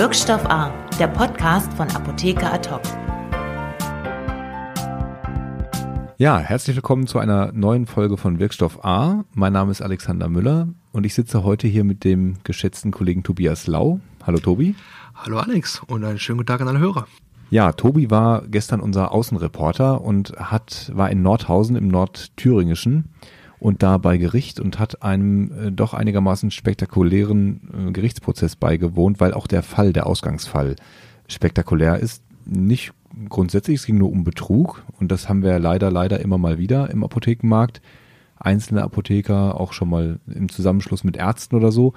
Wirkstoff A, der Podcast von Apotheker Atok. Ja, herzlich willkommen zu einer neuen Folge von Wirkstoff A. Mein Name ist Alexander Müller und ich sitze heute hier mit dem geschätzten Kollegen Tobias Lau. Hallo Tobi. Hallo Alex und einen schönen guten Tag an alle Hörer. Ja, Tobi war gestern unser Außenreporter und hat, war in Nordhausen im Nordthüringischen und da bei Gericht und hat einem äh, doch einigermaßen spektakulären äh, Gerichtsprozess beigewohnt, weil auch der Fall, der Ausgangsfall spektakulär ist. Nicht grundsätzlich, es ging nur um Betrug und das haben wir leider, leider immer mal wieder im Apothekenmarkt. Einzelne Apotheker, auch schon mal im Zusammenschluss mit Ärzten oder so.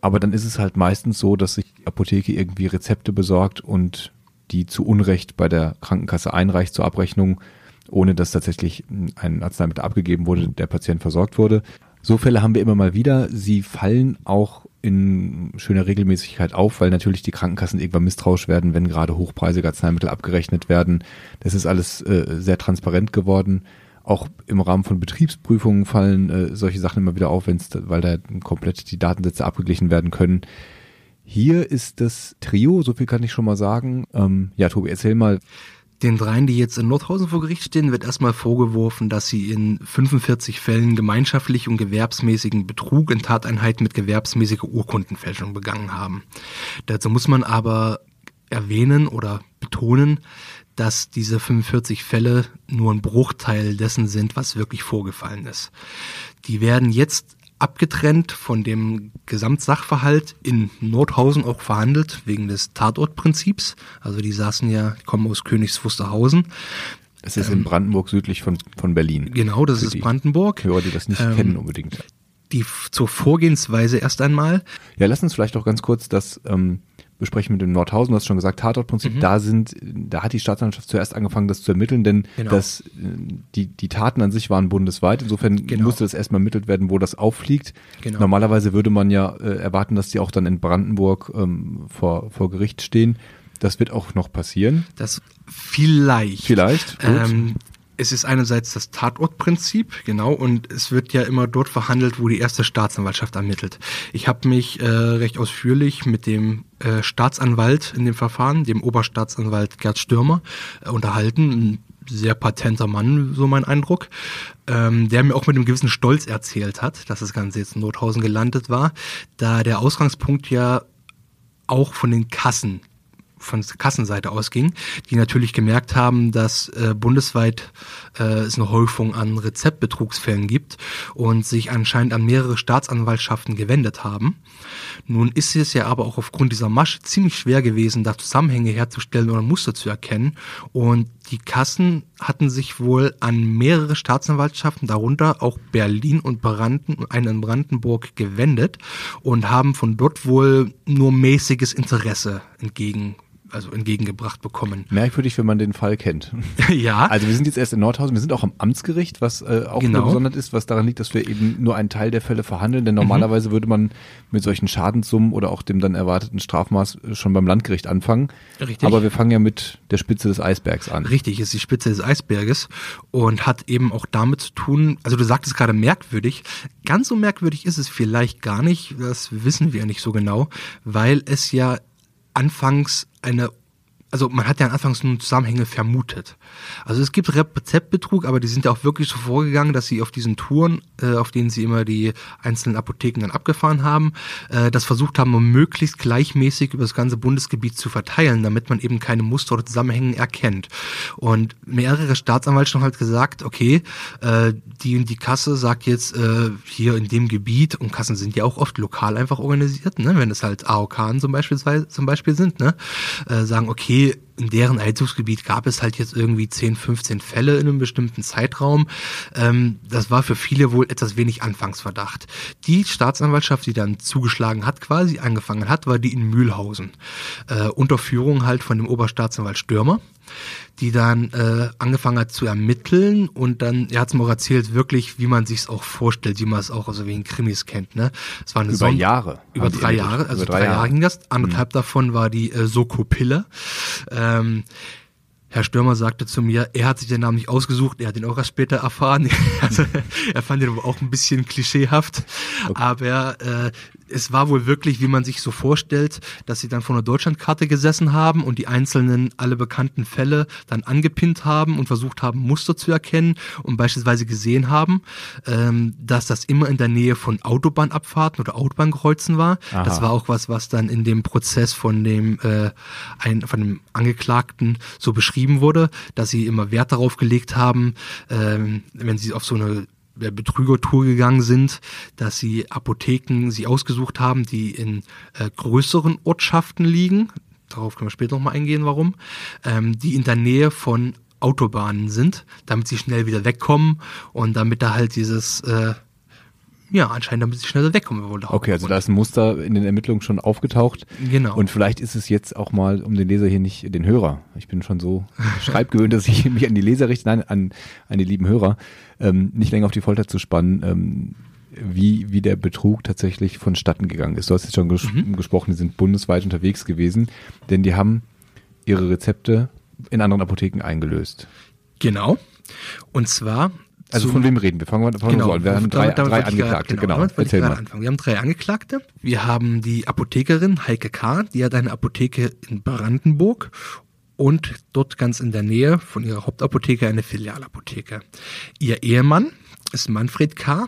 Aber dann ist es halt meistens so, dass sich die Apotheke irgendwie Rezepte besorgt und die zu Unrecht bei der Krankenkasse einreicht zur Abrechnung, ohne dass tatsächlich ein Arzneimittel abgegeben wurde, der Patient versorgt wurde. So Fälle haben wir immer mal wieder. Sie fallen auch in schöner Regelmäßigkeit auf, weil natürlich die Krankenkassen irgendwann misstrauisch werden, wenn gerade hochpreisige Arzneimittel abgerechnet werden. Das ist alles äh, sehr transparent geworden. Auch im Rahmen von Betriebsprüfungen fallen äh, solche Sachen immer wieder auf, wenn's, weil da komplett die Datensätze abgeglichen werden können. Hier ist das Trio, so viel kann ich schon mal sagen. Ähm, ja, Tobi, erzähl mal. Den dreien, die jetzt in Nordhausen vor Gericht stehen, wird erstmal vorgeworfen, dass sie in 45 Fällen gemeinschaftlich und gewerbsmäßigen Betrug in Tateinheiten mit gewerbsmäßiger Urkundenfälschung begangen haben. Dazu muss man aber erwähnen oder betonen, dass diese 45 Fälle nur ein Bruchteil dessen sind, was wirklich vorgefallen ist. Die werden jetzt abgetrennt von dem Gesamtsachverhalt in Nordhausen auch verhandelt, wegen des Tatortprinzips. Also die saßen ja, die kommen aus Königs Wusterhausen. Es ist ähm, in Brandenburg südlich von, von Berlin. Genau, das ist Brandenburg. Hörer, die das nicht ähm, kennen unbedingt. Die zur Vorgehensweise erst einmal. Ja, lass uns vielleicht auch ganz kurz das ähm, besprechen mit dem Nordhausen, du hast schon gesagt, Tatortprinzip, mhm. da sind, da hat die Staatsanwaltschaft zuerst angefangen, das zu ermitteln, denn genau. das, die, die Taten an sich waren bundesweit, insofern genau. musste das erstmal ermittelt werden, wo das auffliegt. Genau. Normalerweise würde man ja äh, erwarten, dass die auch dann in Brandenburg ähm, vor, vor Gericht stehen. Das wird auch noch passieren. Das vielleicht. Vielleicht. Ähm, es ist einerseits das Tatortprinzip, genau, und es wird ja immer dort verhandelt, wo die erste Staatsanwaltschaft ermittelt. Ich habe mich äh, recht ausführlich mit dem äh, Staatsanwalt in dem Verfahren, dem Oberstaatsanwalt Gerd Stürmer, äh, unterhalten. Ein sehr patenter Mann, so mein Eindruck, ähm, der mir auch mit einem gewissen Stolz erzählt hat, dass das Ganze jetzt in Nothausen gelandet war, da der Ausgangspunkt ja auch von den Kassen von Kassenseite ausging, die natürlich gemerkt haben, dass äh, bundesweit äh, es eine Häufung an Rezeptbetrugsfällen gibt und sich anscheinend an mehrere Staatsanwaltschaften gewendet haben. Nun ist es ja aber auch aufgrund dieser Masche ziemlich schwer gewesen, da Zusammenhänge herzustellen oder Muster zu erkennen. Und die Kassen hatten sich wohl an mehrere Staatsanwaltschaften, darunter auch Berlin und Branden, einen in Brandenburg, gewendet und haben von dort wohl nur mäßiges Interesse entgegen also entgegengebracht bekommen. Merkwürdig, wenn man den Fall kennt. ja. Also wir sind jetzt erst in Nordhausen, wir sind auch am Amtsgericht, was äh, auch genau. besonders ist, was daran liegt, dass wir eben nur einen Teil der Fälle verhandeln, denn normalerweise mhm. würde man mit solchen Schadenssummen oder auch dem dann erwarteten Strafmaß schon beim Landgericht anfangen. Richtig. Aber wir fangen ja mit der Spitze des Eisbergs an. Richtig, ist die Spitze des Eisberges und hat eben auch damit zu tun, also du sagtest gerade merkwürdig, ganz so merkwürdig ist es vielleicht gar nicht, das wissen wir nicht so genau, weil es ja anfangs eine also man hat ja anfangs nur Zusammenhänge vermutet. Also es gibt Rezeptbetrug, aber die sind ja auch wirklich so vorgegangen, dass sie auf diesen Touren, äh, auf denen sie immer die einzelnen Apotheken dann abgefahren haben, äh, das versucht haben, um möglichst gleichmäßig über das ganze Bundesgebiet zu verteilen, damit man eben keine Muster oder Zusammenhänge erkennt. Und mehrere Staatsanwaltschaft haben halt gesagt, okay, äh, die die Kasse sagt jetzt äh, hier in dem Gebiet, und Kassen sind ja auch oft lokal einfach organisiert, ne, wenn es halt AOK zum Beispiel, zum Beispiel sind, ne, äh, sagen, okay, in deren Einzugsgebiet gab es halt jetzt irgendwie 10, 15 Fälle in einem bestimmten Zeitraum. Ähm, das war für viele wohl etwas wenig Anfangsverdacht. Die Staatsanwaltschaft, die dann zugeschlagen hat, quasi angefangen hat, war die in Mühlhausen. Äh, unter Führung halt von dem Oberstaatsanwalt Stürmer die dann äh, angefangen hat zu ermitteln und dann, er hat es mir auch erzählt, wirklich, wie man sich es auch vorstellt, wie man es auch also in Krimis kennt. Ne? Es war eine über Son Jahre. Über drei Jahre, also über drei, Jahre. Jahre ging das. Anderthalb mhm. davon war die äh, Sokopille. Ähm, Herr Stürmer sagte zu mir, er hat sich den Namen nicht ausgesucht, er hat ihn auch erst später erfahren. also, er fand ihn auch ein bisschen klischeehaft. Okay. Aber äh, es war wohl wirklich, wie man sich so vorstellt, dass sie dann vor einer Deutschlandkarte gesessen haben und die einzelnen alle bekannten Fälle dann angepinnt haben und versucht haben, Muster zu erkennen und beispielsweise gesehen haben, ähm, dass das immer in der Nähe von Autobahnabfahrten oder Autobahnkreuzen war. Aha. Das war auch was, was dann in dem Prozess von dem, äh, ein, von dem Angeklagten so beschrieben wurde, dass sie immer Wert darauf gelegt haben, ähm, wenn sie auf so eine der Betrügertour gegangen sind, dass sie Apotheken sie ausgesucht haben, die in äh, größeren Ortschaften liegen. Darauf können wir später nochmal eingehen, warum. Ähm, die in der Nähe von Autobahnen sind, damit sie schnell wieder wegkommen und damit da halt dieses, äh, ja, anscheinend damit sie schneller wegkommen. Wohl der Okay, also da ist ein Muster in den Ermittlungen schon aufgetaucht. Genau. Und vielleicht ist es jetzt auch mal, um den Leser hier nicht, den Hörer, ich bin schon so schreibgewöhnt, dass ich mich an die Leser richte, nein, an, an die lieben Hörer, ähm, nicht länger auf die Folter zu spannen, ähm, wie, wie der Betrug tatsächlich vonstatten gegangen ist. Du hast jetzt schon ges Mhm. gesprochen, die sind bundesweit unterwegs gewesen, denn die haben ihre Rezepte in anderen Apotheken eingelöst. Genau. Und zwar. Also von wem reden wir? Fangen wir, fangen so an. Wir haben drei, drei ich gerade- Angeklagte, genau. ich Erzähl mal. anfangen. Wir haben drei Angeklagte. Wir haben die Apothekerin Heike K., die hat eine Apotheke in Brandenburg und dort ganz in der Nähe von ihrer Hauptapotheke eine Filialapotheke. Ihr Ehemann ist Manfred K.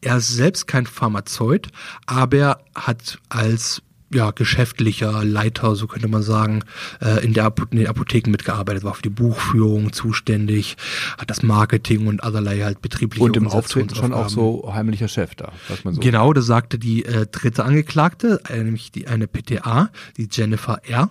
Er ist selbst kein Pharmazeut, aber er hat als ja, geschäftlicher Leiter, so könnte man sagen, äh, in, der Apo in den Apotheken mitgearbeitet, war für die Buchführung zuständig, hat das Marketing und allerlei halt betriebliche Und im Auftreten schon auch so heimlicher Chef da, sagt man so. Genau, das sagte die äh, dritte Angeklagte, äh, nämlich die eine PTA, die Jennifer R.,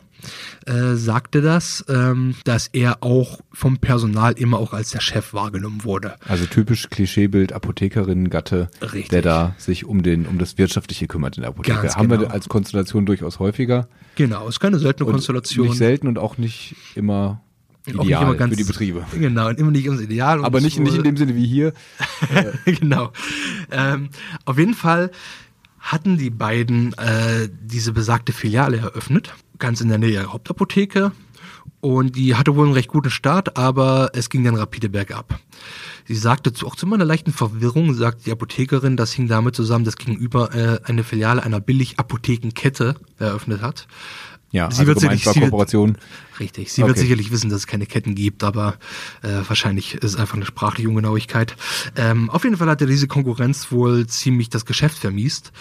äh, sagte das, ähm, dass er auch vom Personal immer auch als der Chef wahrgenommen wurde. Also typisch Klischeebild Apothekerin, Gatte, Richtig. der da sich um den um das Wirtschaftliche kümmert in der Apotheke. Ganz Haben wir genau. als Konstellation durchaus häufiger. Genau, ist keine seltene Und Konstellation. Nicht selten und auch nicht immer ideal ganz- für die Betriebe. Genau, und immer nicht ums Ideal. und Aber nicht, wohl- nicht in dem Sinne wie hier. genau. Ähm, auf jeden Fall hatten die beiden äh, diese besagte Filiale eröffnet, ganz in der Nähe ihrer Hauptapotheke. Und die hatte wohl einen recht guten Start, aber es ging dann rapide bergab. Sie sagte zu, auch zu meiner leichten Verwirrung, sagt die Apothekerin, das hing damit zusammen, dass gegenüber äh, eine Filiale einer Billig-Apothekenkette eröffnet hat. Ja, Sie also wird sicherlich- sie wird-. Richtig, sie wird Okay. sicherlich wissen, dass es keine Ketten gibt, aber äh, wahrscheinlich ist es einfach eine sprachliche Ungenauigkeit. Ähm, auf jeden Fall hatte diese Konkurrenz wohl ziemlich das Geschäft vermiest,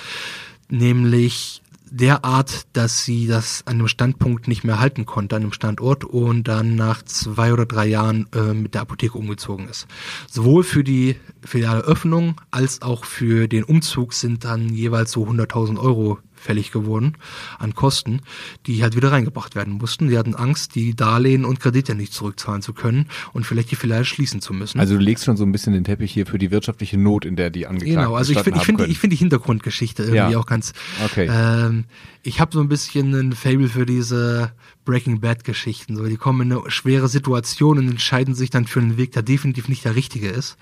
nämlich derart, dass sie das an einem Standpunkt nicht mehr halten konnte, an einem Standort und dann nach zwei oder drei Jahren äh, mit der Apotheke umgezogen ist. Sowohl für die Filialöffnung als auch für den Umzug sind dann jeweils so 100.000 Euro fällig geworden an Kosten, die halt wieder reingebracht werden mussten. Sie hatten Angst, die Darlehen und Kredite nicht zurückzahlen zu können und vielleicht die Filiale schließen zu müssen. Also du legst schon so ein bisschen den Teppich hier für die wirtschaftliche Not, in der die Angeklagten Genau, also ich finde ich können. ich finde die Hintergrundgeschichte irgendwie Ja. auch ganz Okay. ähm, ich habe so ein bisschen ein Fable für diese Breaking Bad Geschichten, so die kommen in eine schwere Situation und entscheiden sich dann für einen Weg, der definitiv nicht der richtige ist,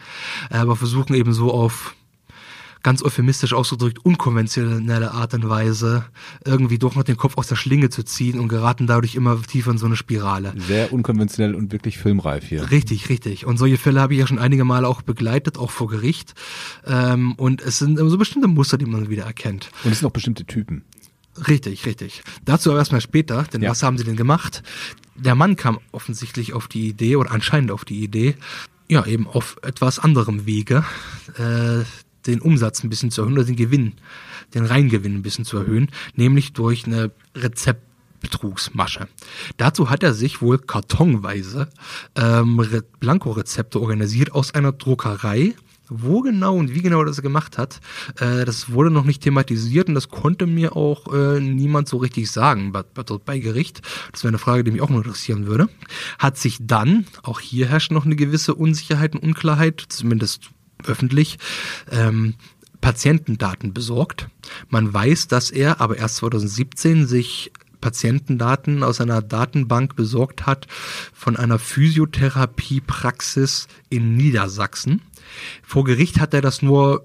aber versuchen eben so auf ganz euphemistisch ausgedrückt unkonventionelle Art und Weise irgendwie doch noch den Kopf aus der Schlinge zu ziehen und geraten dadurch immer tiefer in so eine Spirale. Sehr unkonventionell und wirklich filmreif hier. Richtig, richtig. Und solche Fälle habe ich ja schon einige Male auch begleitet, auch vor Gericht. Ähm, und es sind so bestimmte Muster, die man wieder erkennt. Und es sind auch bestimmte Typen. Richtig, richtig. Dazu aber erstmal später, denn Ja. was haben sie denn gemacht? Der Mann kam offensichtlich auf die Idee oder anscheinend auf die Idee, ja, eben auf etwas anderem Wege, äh, den Umsatz ein bisschen zu erhöhen oder den Gewinn, den Reingewinn ein bisschen zu erhöhen, nämlich durch eine Rezeptbetrugsmasche. Dazu hat er sich wohl kartonweise ähm, Re Blankorezepte organisiert aus einer Druckerei, wo genau und wie genau er das gemacht hat, äh, das wurde noch nicht thematisiert und das konnte mir auch äh, niemand so richtig sagen bei, bei, dort bei Gericht. Das wäre eine Frage, die mich auch noch interessieren würde. Hat sich dann, auch hier herrscht noch eine gewisse Unsicherheit und Unklarheit, zumindest öffentlich, ähm, Patientendaten besorgt. Man weiß, dass er aber erst 2017 sich Patientendaten aus einer Datenbank besorgt hat von einer Physiotherapiepraxis in Niedersachsen. Vor Gericht hat er das nur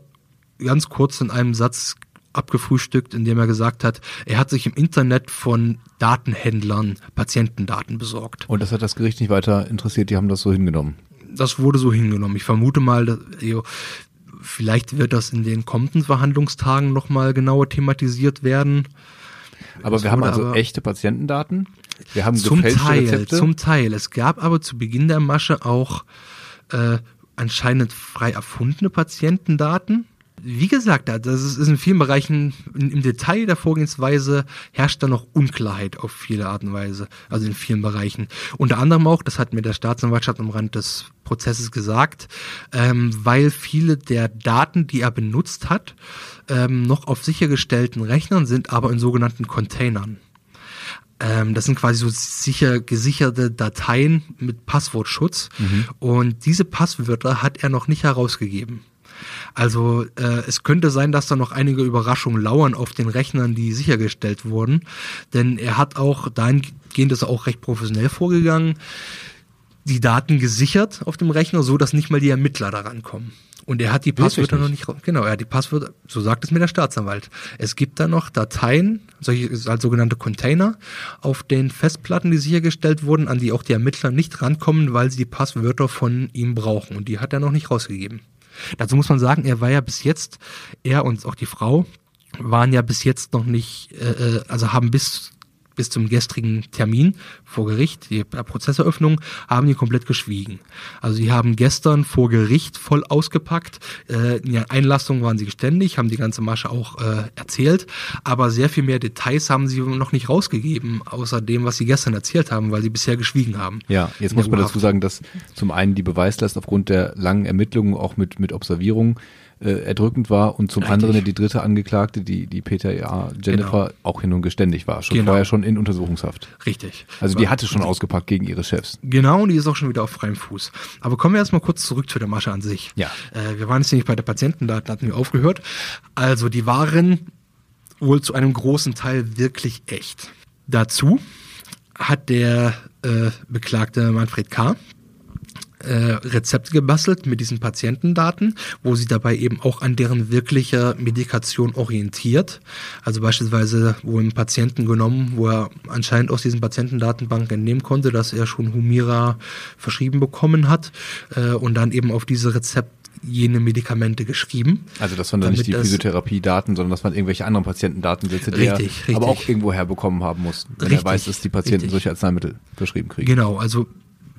ganz kurz in einem Satz abgefrühstückt, indem er gesagt hat, er hat sich im Internet von Datenhändlern Patientendaten besorgt. Und das hat das Gericht nicht weiter interessiert, die haben das so hingenommen. Das wurde so hingenommen. Ich vermute mal, dass, jo, Vielleicht wird das in den kommenden Verhandlungstagen nochmal genauer thematisiert werden. Aber Es wir haben also echte Patientendaten. Wir haben Zum gefälschte Teil, Rezepte. zum Teil. Es gab aber zu Beginn der Masche auch äh, anscheinend frei erfundene Patientendaten. Wie gesagt, da- das ist in vielen Bereichen im Detail der Vorgehensweise herrscht da noch Unklarheit auf viele Art und Weise, also in vielen Bereichen. Unter anderem auch, das hat mir der Staatsanwaltschaft am Rand des Prozesses gesagt, ähm, weil viele der Daten, die er benutzt hat, ähm, noch auf sichergestellten Rechnern sind, aber in sogenannten Containern. Ähm, das sind quasi so sicher gesicherte Dateien mit Passwortschutz. Und diese Passwörter hat er noch nicht herausgegeben. Also äh, es könnte sein, dass da noch einige Überraschungen lauern auf den Rechnern, die sichergestellt wurden. Denn er hat auch, dahingehend ist er auch recht professionell vorgegangen, die Daten gesichert auf dem Rechner, so dass nicht mal die Ermittler daran kommen. Und er hat die Passwörter noch nicht, ra- genau, er hat die Passwörter, so sagt es mir der Staatsanwalt. Es gibt da noch Dateien, solche als sogenannte Container, auf den Festplatten, die sichergestellt wurden, an die auch die Ermittler nicht rankommen, weil sie die Passwörter von ihm brauchen. Und die hat er noch nicht rausgegeben. Dazu muss man sagen, er war ja bis jetzt, er und auch die Frau, waren ja bis jetzt noch nicht, äh, äh, also haben bis bis zum gestrigen Termin vor Gericht, die Prozesseröffnung, haben die komplett geschwiegen. Also die haben gestern vor Gericht voll ausgepackt. Äh, in der Einlassung waren sie geständig, haben die ganze Masche auch äh, erzählt, aber sehr viel mehr Details haben sie noch nicht rausgegeben, außer dem, was sie gestern erzählt haben, weil sie bisher geschwiegen haben. Ja, jetzt muss man dazu sagen, dass zum einen die Beweislast aufgrund der langen Ermittlungen auch mit, mit Observierung äh, erdrückend war und zum Richtig. anderen die dritte Angeklagte, die, die PTA Jennifer, Genau. auch hin und geständig war, schon Genau. vorher schon in Untersuchungshaft. Richtig. Also die hatte schon ausgepackt gegen ihre Chefs. Genau, und die ist auch schon wieder auf freiem Fuß. Aber kommen wir erstmal kurz zurück zu der Masche an sich. Ja. Äh, wir waren jetzt nämlich bei der Patientendaten, hatten wir aufgehört. Also die waren wohl zu einem großen Teil wirklich echt. Dazu hat der äh, Beklagte Manfred K. Äh, Rezepte gebastelt mit diesen Patientendaten, wo sie dabei eben auch an deren wirklicher Medikation orientiert. Also beispielsweise, wo ein Patienten genommen, wo er anscheinend aus diesen Patientendatenbanken entnehmen konnte, dass er schon Humira verschrieben bekommen hat äh, und dann eben auf diese Rezept jene Medikamente geschrieben. Also das waren dann nicht die Physiotherapie-Daten, sondern das waren irgendwelche anderen Patientendatensätze, die Richtig, er aber auch irgendwo herbekommen haben mussten, wenn Richtig, er weiß, dass die Patienten richtig. solche Arzneimittel verschrieben kriegen. Genau, also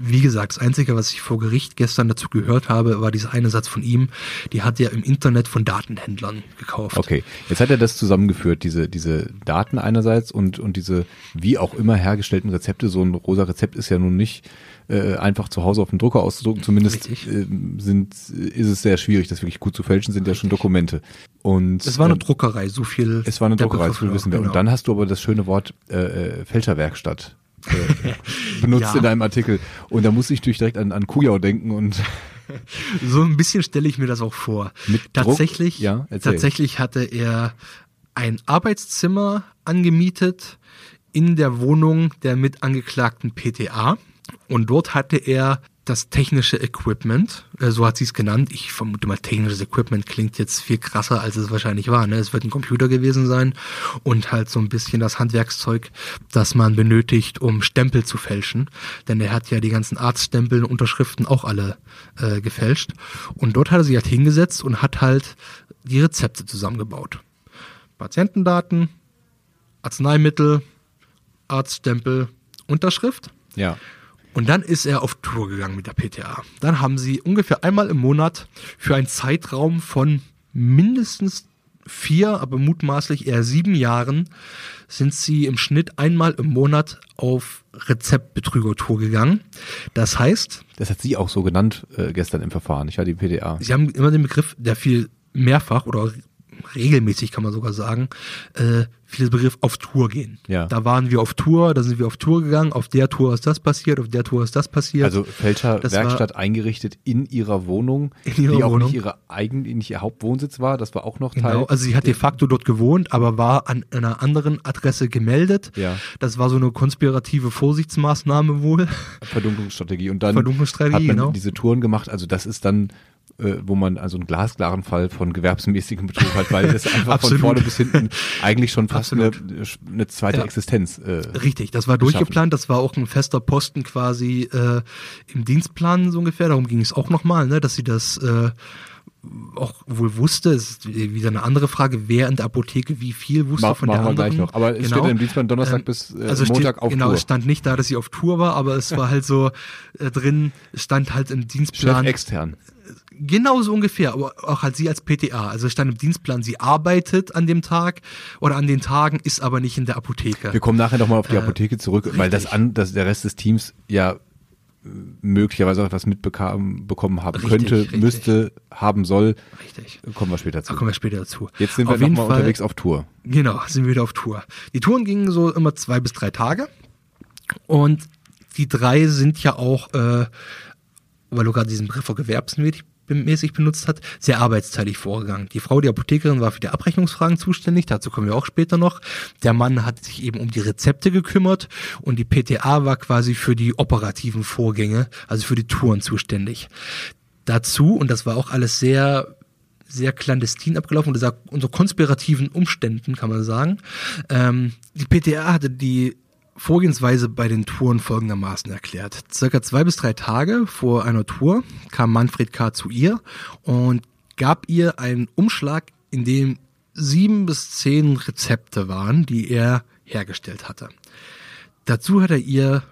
wie gesagt, das Einzige, was ich vor Gericht gestern dazu gehört habe, war dieser eine Satz von ihm, die hat er im Internet von Datenhändlern gekauft. Okay, jetzt hat er das zusammengeführt, diese, diese Daten einerseits und, und diese wie auch immer hergestellten Rezepte. So ein rosa Rezept ist ja nun nicht äh, einfach zu Hause auf dem Drucker auszudrucken. Zumindest Richtig. äh, sind, ist es sehr schwierig, das wirklich gut zu fälschen, sind ja schon Dokumente. Und Es war eine ähm, Druckerei, so viel. es war eine Druckerei, das war, wissen wir. genau. Und dann hast du aber das schöne Wort äh, äh, Fälscherwerkstatt äh, benutzt Ja. in deinem Artikel. Und da musste ich natürlich direkt an, an Kujau denken und So ein bisschen stelle ich mir das auch vor. Mit Druck? tatsächlich, Ja, erzähl. tatsächlich hatte er ein Arbeitszimmer angemietet in der Wohnung der mit angeklagten PTA und dort hatte er das technische Equipment, äh, so hat sie es genannt. Ich vermute mal, technisches Equipment klingt jetzt viel krasser, als es wahrscheinlich war. Ne? Es wird ein Computer gewesen sein und halt so ein bisschen das Handwerkszeug, das man benötigt, um Stempel zu fälschen. Denn er hat ja die ganzen Arztstempel und Unterschriften auch alle äh, gefälscht. Und dort hat er sich halt hingesetzt und hat halt die Rezepte zusammengebaut. Patientendaten, Arzneimittel, Arztstempel, Unterschrift. ja. Und dann ist er auf Tour gegangen mit der PTA. Dann haben sie ungefähr einmal im Monat für einen Zeitraum von mindestens vier, aber mutmaßlich eher sieben Jahren sind sie im Schnitt einmal im Monat auf Rezeptbetrüger-Tour gegangen. Das heißt, Das hat sie auch so genannt äh, gestern im Verfahren, ich war die PDA. sie haben immer den Begriff, der viel mehrfach oder regelmäßig kann man sogar sagen, äh, viel Begriff auf Tour gehen. Ja. Da waren wir auf Tour, da sind wir auf Tour gegangen, auf der Tour ist das passiert, auf der Tour ist das passiert. Also Das Fälscherwerkstatt eingerichtet in ihrer Wohnung, In ihrer die auch Wohnung. nicht ihre eigen, nicht ihr Hauptwohnsitz war, das war auch noch Teil. Genau, also sie hat de facto dort gewohnt, aber war an einer anderen Adresse gemeldet. Ja. Das war so eine konspirative Vorsichtsmaßnahme wohl. Verdunklungsstrategie. Und dann Verdunklungsstrategie, hat man genau. diese Touren gemacht. Also das ist dann, äh, wo man also einen glasklaren Fall von gewerbsmäßigem Betrug hat, weil es einfach von vorne bis hinten eigentlich schon fast eine, eine zweite Ja. Existenz. Äh, Richtig, das war Geschaffen. durchgeplant, das war auch ein fester Posten quasi äh, im Dienstplan so ungefähr. Darum ging es auch nochmal, ne, dass sie das äh, auch wohl wusste, es ist wieder eine andere Frage, wer in der Apotheke wie viel wusste Ma von der anderen. gleich noch. Aber es Genau. steht im Dienstplan Donnerstag Ähm, bis äh, also Montag steht, auf genau, Tour. es stand nicht da, dass sie auf Tour war, aber es war halt so äh, drin, stand halt im Chef Dienstplan. extern. Genau so ungefähr, aber auch halt sie als PTA. Also stand im Dienstplan, sie arbeitet an dem Tag oder an den Tagen, ist aber nicht in der Apotheke. Wir kommen nachher nochmal auf die Apotheke zurück, weil das an, dass der Rest des Teams ja äh, möglicherweise auch etwas mitbekommen bekommen haben Richtig, könnte, richtig. müsste, haben soll. Richtig. Kommen wir später zu. Da kommen wir später dazu. Jetzt sind wir Auf jeden nochmal Fall- unterwegs auf Tour. Genau, sind wir wieder auf Tour. Die Touren gingen so immer zwei bis drei Tage. Und die drei sind ja auch, äh, weil du gerade diesen Begriff vor gewerbsmäßig mäßig benutzt hat, sehr arbeitsteilig vorgegangen. Die Frau, die Apothekerin, war für die Abrechnungsfragen zuständig, dazu kommen wir auch später noch. Der Mann hat sich eben um die Rezepte gekümmert und die PTA war quasi für die operativen Vorgänge, also für die Touren zuständig. Dazu, und das war auch alles sehr sehr clandestin abgelaufen, unter, unter konspirativen Umständen, kann man sagen. Ähm, die PTA hatte die Vorgehensweise bei den Touren folgendermaßen erklärt. Circa zwei bis drei Tage vor einer Tour kam Manfred K. zu ihr und gab ihr einen Umschlag, in dem sieben bis zehn Rezepte waren, die er hergestellt hatte. Dazu hat er ihr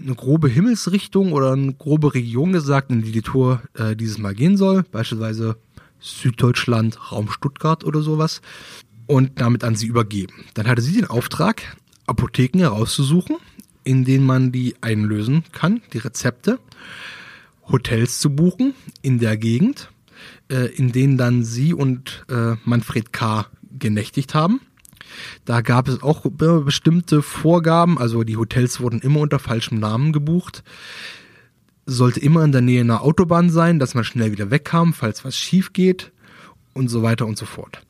eine grobe Himmelsrichtung oder eine grobe Region gesagt, in die die Tour äh, dieses Mal gehen soll, beispielsweise Süddeutschland, Raum Stuttgart oder sowas, und damit an sie übergeben. Dann hatte sie den Auftrag, Apotheken herauszusuchen, in denen man die einlösen kann, die Rezepte, Hotels zu buchen in der Gegend, äh, in denen dann sie und äh, Manfred K. genächtigt haben. Da gab es auch be- bestimmte Vorgaben, also die Hotels wurden immer unter falschem Namen gebucht. Sollte immer in der Nähe einer Autobahn sein, dass man schnell wieder wegkam, falls was schief geht und so weiter und so fort.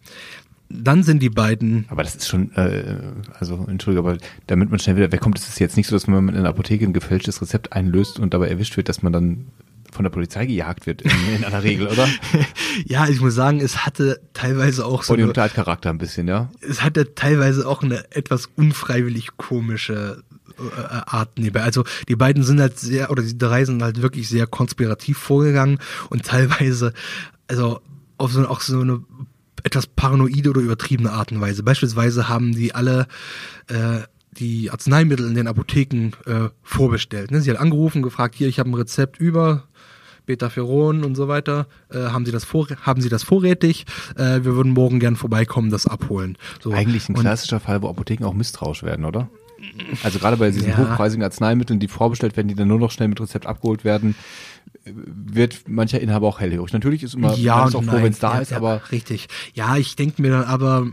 Dann sind die beiden Aber das ist schon, äh, also entschuldige, aber damit man schnell wieder wegkommt, ist es jetzt nicht so, dass man in einer Apotheke ein gefälschtes Rezept einlöst und dabei erwischt wird, dass man dann von der Polizei gejagt wird in, in aller Regel, oder? ja, ich muss sagen, es hatte teilweise auch so und Charakter ein bisschen, ja? es hatte teilweise auch eine etwas unfreiwillig komische äh, Art nebenbei. Also die beiden sind halt sehr, oder die drei sind halt wirklich sehr konspirativ vorgegangen und teilweise, also auf so, auch so eine etwas paranoide oder übertriebene Art und Weise. Beispielsweise haben die alle äh, die Arzneimittel in den Apotheken äh, vorbestellt. Ne? Sie hat angerufen, gefragt, hier, ich habe ein Rezept über Betaferon und so weiter. Äh, haben Sie das vor, haben Sie das vorrätig? Äh, wir würden morgen gern vorbeikommen, das abholen. So. Eigentlich ein Und- klassischer Fall, wo Apotheken auch misstrauisch werden, oder? Also gerade bei diesen Ja. hochpreisigen Arzneimitteln, die vorbestellt werden, die dann nur noch schnell mit Rezept abgeholt werden, wird mancher Inhaber auch hellhörig. Natürlich ist immer ja und auch froh, wenn es da ja, ist, ja, aber richtig. Ja, ich denke mir dann aber,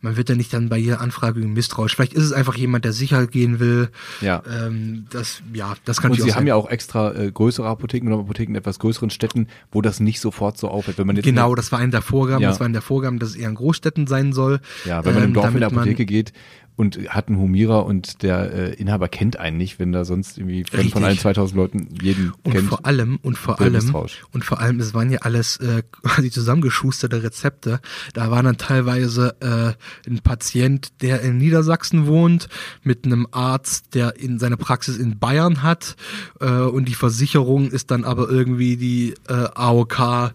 man wird ja nicht dann bei jeder Anfrage misstrauisch. Vielleicht ist es einfach jemand, der sicher gehen will. Ja. Ähm, das, ja, das kann und natürlich sie haben ja auch extra äh, größere Apotheken oder Apotheken in etwas größeren Städten, wo das nicht sofort so auffällt. Wenn man jetzt Genau, das war eine der Vorgaben. Ja. Das war eine der Vorgaben, dass es eher in Großstädten sein soll. Ja, wenn man im ähm, Dorf in man- Apotheke geht und hat einen Humierer und der äh, Inhaber kennt einen nicht, wenn da sonst irgendwie von, von allen 2000 Leuten jeden Und kennt. vor allem, und vor allem, und vor allem, es waren ja alles äh, quasi zusammengeschusterte Rezepte. Da war dann teilweise äh, ein Patient, der in Niedersachsen wohnt, mit einem Arzt, der in seine Praxis in Bayern hat. Äh, und die Versicherung ist dann aber irgendwie die äh, AOK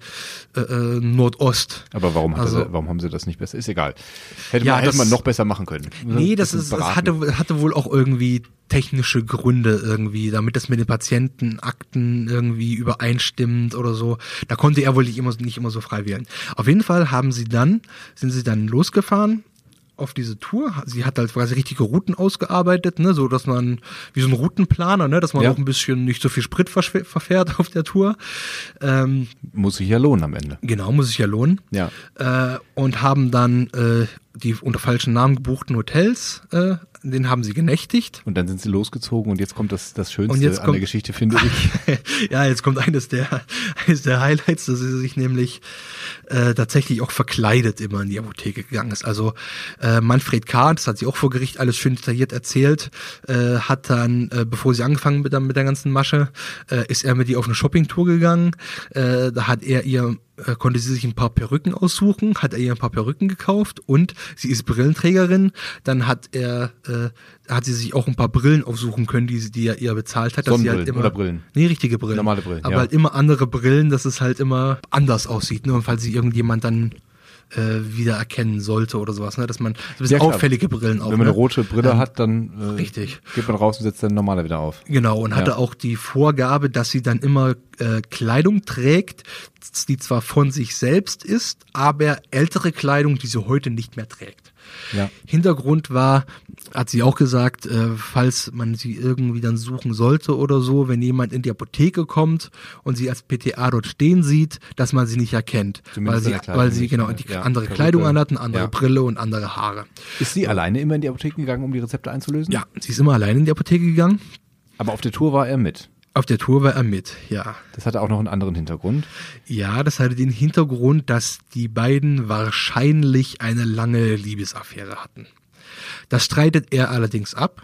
äh, äh, Nordost. aber warum, hat Also- er, warum haben sie das nicht besser? Ist egal. Hätte, Ja, man, hätte das- man noch besser machen können. Nee, das, ist, das hatte, hatte wohl auch irgendwie technische Gründe irgendwie, damit das mit den Patientenakten irgendwie übereinstimmt oder so. Da konnte er wohl nicht immer, nicht immer so frei wählen. Auf jeden Fall haben sie dann, sind sie dann losgefahren auf diese Tour. Sie hat halt quasi richtige Routen ausgearbeitet, ne, so dass man, wie so ein Routenplaner, ne, dass man Ja. auch ein bisschen nicht so viel Sprit verfährt auf der Tour. Ähm, Muss sich ja lohnen am Ende. genau, muss sich ja lohnen Ja. äh, und haben dann äh, die unter falschen Namen gebuchten Hotels, äh, denen haben sie genächtigt. Und dann sind sie losgezogen und jetzt kommt das, das Schönste Und jetzt an kommt- der Geschichte, finde ich. ja, jetzt kommt eines der, eines der Highlights, dass sie sich nämlich äh, tatsächlich auch verkleidet immer in die Apotheke gegangen ist. Also äh, Manfred K., das hat sie auch vor Gericht alles schön detailliert erzählt, äh, hat dann, äh, bevor sie angefangen mit der, mit der ganzen Masche, äh, ist er mit ihr auf eine Shoppingtour gegangen. Äh, da hat er ihr konnte sie sich ein paar Perücken aussuchen, hat er ihr ein paar Perücken gekauft und sie ist Brillenträgerin. Dann hat er, äh, hat sie sich auch ein paar Brillen aussuchen können, die, sie, die er ihr bezahlt hat. Dass sie halt immer, oder Brillen? Nee, richtige Brillen. Normale Brillen, Aber ja. halt immer andere Brillen, dass es halt immer anders aussieht. Ne? Und falls sie irgendjemand dann äh, wieder erkennen sollte oder sowas, ne? dass man so ein bisschen Ja, auffällige Brillen auch. Wenn man ne? eine rote Brille Ähm, hat, dann äh, richtig. geht man raus und setzt dann normale wieder auf. Genau, und hatte Ja. auch die Vorgabe, dass sie dann immer äh, Kleidung trägt, die zwar von sich selbst ist, aber ältere Kleidung, die sie heute nicht mehr trägt. Ja. Hintergrund war, hat sie auch gesagt, äh, falls man sie irgendwie dann suchen sollte oder so, wenn jemand in die Apotheke kommt und sie als PTA dort stehen sieht, dass man sie nicht erkennt, weil Zumindest in sie, weil sie genau die Ja, andere. Kleidung anhat, eine andere Ja. Brille und andere Haare. Ist sie alleine immer in die Apotheke gegangen, um die Rezepte einzulösen? Ja, sie ist immer allein in die Apotheke gegangen. Aber auf der Tour war er mit. Auf der Tour war er mit, ja. Das hatte auch noch einen anderen Hintergrund. Ja, das hatte den Hintergrund, dass die beiden wahrscheinlich eine lange Liebesaffäre hatten. Das streitet er allerdings ab.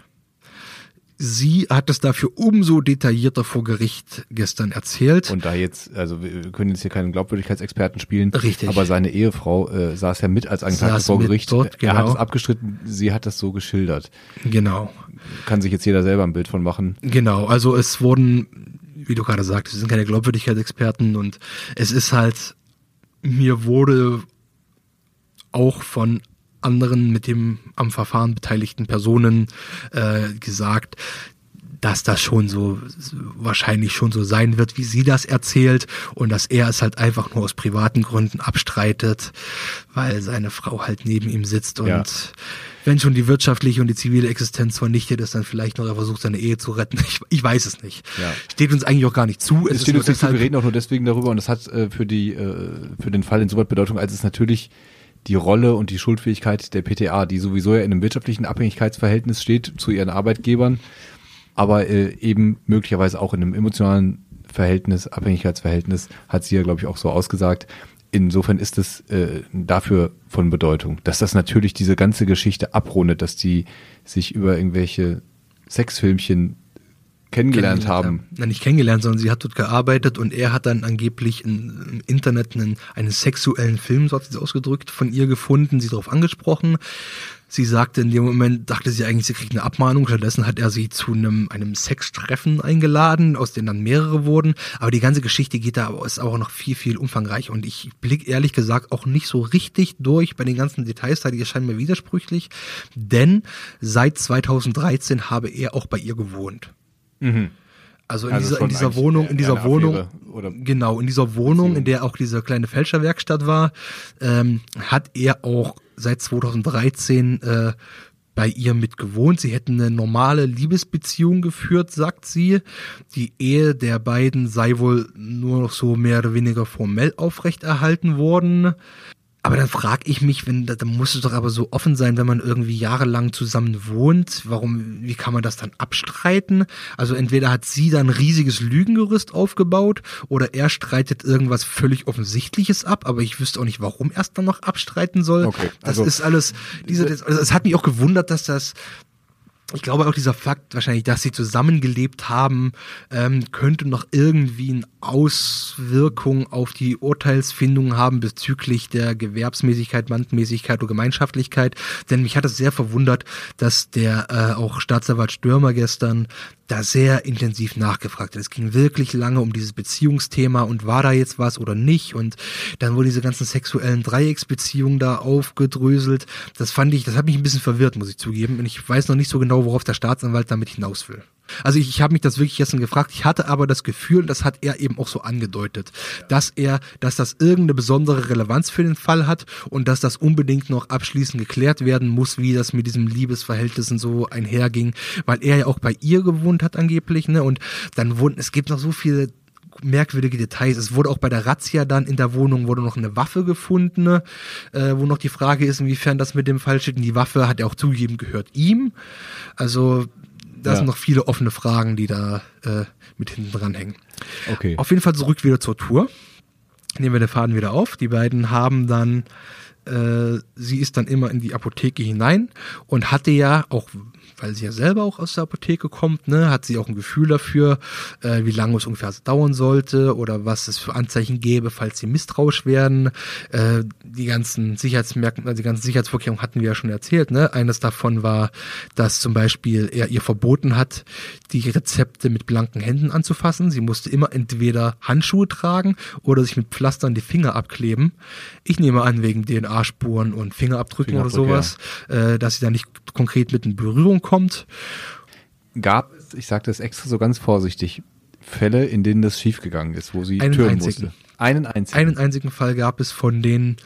Sie hat es dafür umso detaillierter vor Gericht gestern erzählt. Und da jetzt, also wir können jetzt hier keinen Glaubwürdigkeitsexperten spielen, Richtig. aber seine Ehefrau äh, saß ja mit als Angeklagte Saß vor Gericht. dort, Er hat genau. es abgestritten, sie hat das so geschildert. genau, Kann sich jetzt jeder selber ein Bild von machen. genau. Also es wurden, wie du gerade sagst, wir sind keine Glaubwürdigkeitsexperten und es ist halt, mir wurde auch von anderen mit dem am Verfahren beteiligten Personen äh, gesagt, dass das schon so wahrscheinlich schon so sein wird, wie sie das erzählt und dass er es halt einfach nur aus privaten Gründen abstreitet, weil seine Frau halt neben ihm sitzt und Ja. wenn schon die wirtschaftliche und die zivile Existenz vernichtet ist, dann vielleicht noch er versucht, seine Ehe zu retten. Ich, ich weiß es nicht. Ja. Steht uns eigentlich auch gar nicht zu. Es ist steht uns nicht zu, wir reden auch nur deswegen darüber und das hat äh, für die äh, für den Fall insoweit Bedeutung, als es natürlich die Rolle und die Schuldfähigkeit der PTA, die sowieso ja in einem wirtschaftlichen Abhängigkeitsverhältnis steht zu ihren Arbeitgebern, aber äh, eben möglicherweise auch in einem emotionalen Verhältnis, Abhängigkeitsverhältnis, hat sie ja, glaube ich, auch so ausgesagt. Insofern ist es äh, dafür von Bedeutung, dass das natürlich diese ganze Geschichte abrundet, dass die sich über irgendwelche Sexfilmchen kennengelernt haben. Na, nicht kennengelernt, sondern sie hat dort gearbeitet und er hat dann angeblich im Internet einen, einen sexuellen Film, so hat sie es ausgedrückt, von ihr gefunden, sie darauf angesprochen. Sie sagte in dem Moment, dachte sie eigentlich, sie kriegt eine Abmahnung. Stattdessen hat er sie zu einem, einem Sextreffen eingeladen, aus denen dann mehrere wurden. Aber die ganze Geschichte geht da, ist auch noch viel, viel umfangreicher. Und ich blick ehrlich gesagt auch nicht so richtig durch bei den ganzen Details, da die erscheinen mir widersprüchlich. Denn seit 2013 habe er auch bei ihr gewohnt. Also in Also dieser, in dieser Wohnung, in dieser Wohnung, Affäre oder genau, in dieser Wohnung, in der auch diese kleine Fälscherwerkstatt war, ähm, hat er auch seit 2013 äh, bei ihr mit gewohnt. Sie hätten eine normale Liebesbeziehung geführt, sagt sie. Die Ehe der beiden sei wohl nur noch so mehr oder weniger formell aufrechterhalten worden. Aber dann frage ich mich, wenn da, dann muss es doch aber so offen sein, wenn man irgendwie jahrelang zusammen wohnt. Warum, wie kann man das dann abstreiten? Also entweder hat sie dann ein riesiges Lügengerüst aufgebaut oder er streitet irgendwas völlig Offensichtliches ab, aber ich wüsste auch nicht, warum er es dann noch abstreiten soll. Okay, das also- ist alles, diese, das, also es hat mich auch gewundert, dass das ich glaube auch dieser Fakt wahrscheinlich, dass sie zusammengelebt haben, ähm, könnte noch irgendwie eine Auswirkung auf die Urteilsfindung haben bezüglich der Gewerbsmäßigkeit, Bandmäßigkeit oder Gemeinschaftlichkeit. Denn mich hat es sehr verwundert, dass der äh, auch Staatsanwalt Stürmer gestern da sehr intensiv nachgefragt hat. Es ging wirklich lange um dieses Beziehungsthema und war da jetzt was oder nicht. Und dann wurden diese ganzen sexuellen Dreiecksbeziehungen da aufgedröselt. Das fand ich, das hat mich ein bisschen verwirrt, muss ich zugeben. Und ich weiß noch nicht so genau, worauf der Staatsanwalt damit hinaus will. Also ich, ich habe mich das wirklich gestern gefragt. Ich hatte aber das Gefühl, das hat er eben auch so angedeutet, dass er, dass das irgendeine besondere Relevanz für den Fall hat und dass das unbedingt noch abschließend geklärt werden muss, wie das mit diesem Liebesverhältnissen so einherging, weil er ja auch bei ihr gewohnt hat angeblich, ne? Und dann wurden, es gibt noch so viele merkwürdige Details. Es wurde auch bei der Razzia dann in der Wohnung wurde noch eine Waffe gefunden, äh, wo noch die Frage ist, inwiefern das mit dem Fall steht. Und die Waffe hat er auch zugegeben, gehört ihm. Also da Ja. sind noch viele offene Fragen, die da äh, mit hinten dran hängen. Okay. Auf jeden Fall zurück wieder zur Tour. Nehmen wir den Faden wieder auf. Die beiden haben dann, äh, sie ist dann immer in die Apotheke hinein und hatte ja auch weil sie ja selber auch aus der Apotheke kommt, ne, hat sie auch ein Gefühl dafür, äh, wie lange es ungefähr dauern sollte oder was es für Anzeichen gäbe, falls sie misstrauisch werden. Äh, die ganzen Sicherheitsmerkmale, also die ganzen Sicherheitsvorkehrungen hatten wir ja schon erzählt. Ne? Eines davon war, dass zum Beispiel er ihr verboten hat, die Rezepte mit blanken Händen anzufassen. Sie musste immer entweder Handschuhe tragen oder sich mit Pflastern die Finger abkleben. Ich nehme an, wegen DNA-Spuren und Fingerabdrücken oder Fingerabdrücke, sowas, äh, dass sie da nicht konkret mit in Berührung kommt. Gab es, ich sage das extra so ganz vorsichtig, Fälle, in denen das schiefgegangen ist, wo sie Einen türmen einzigen. musste? Einen einzigen. Einen einzigen Fall gab es von denen,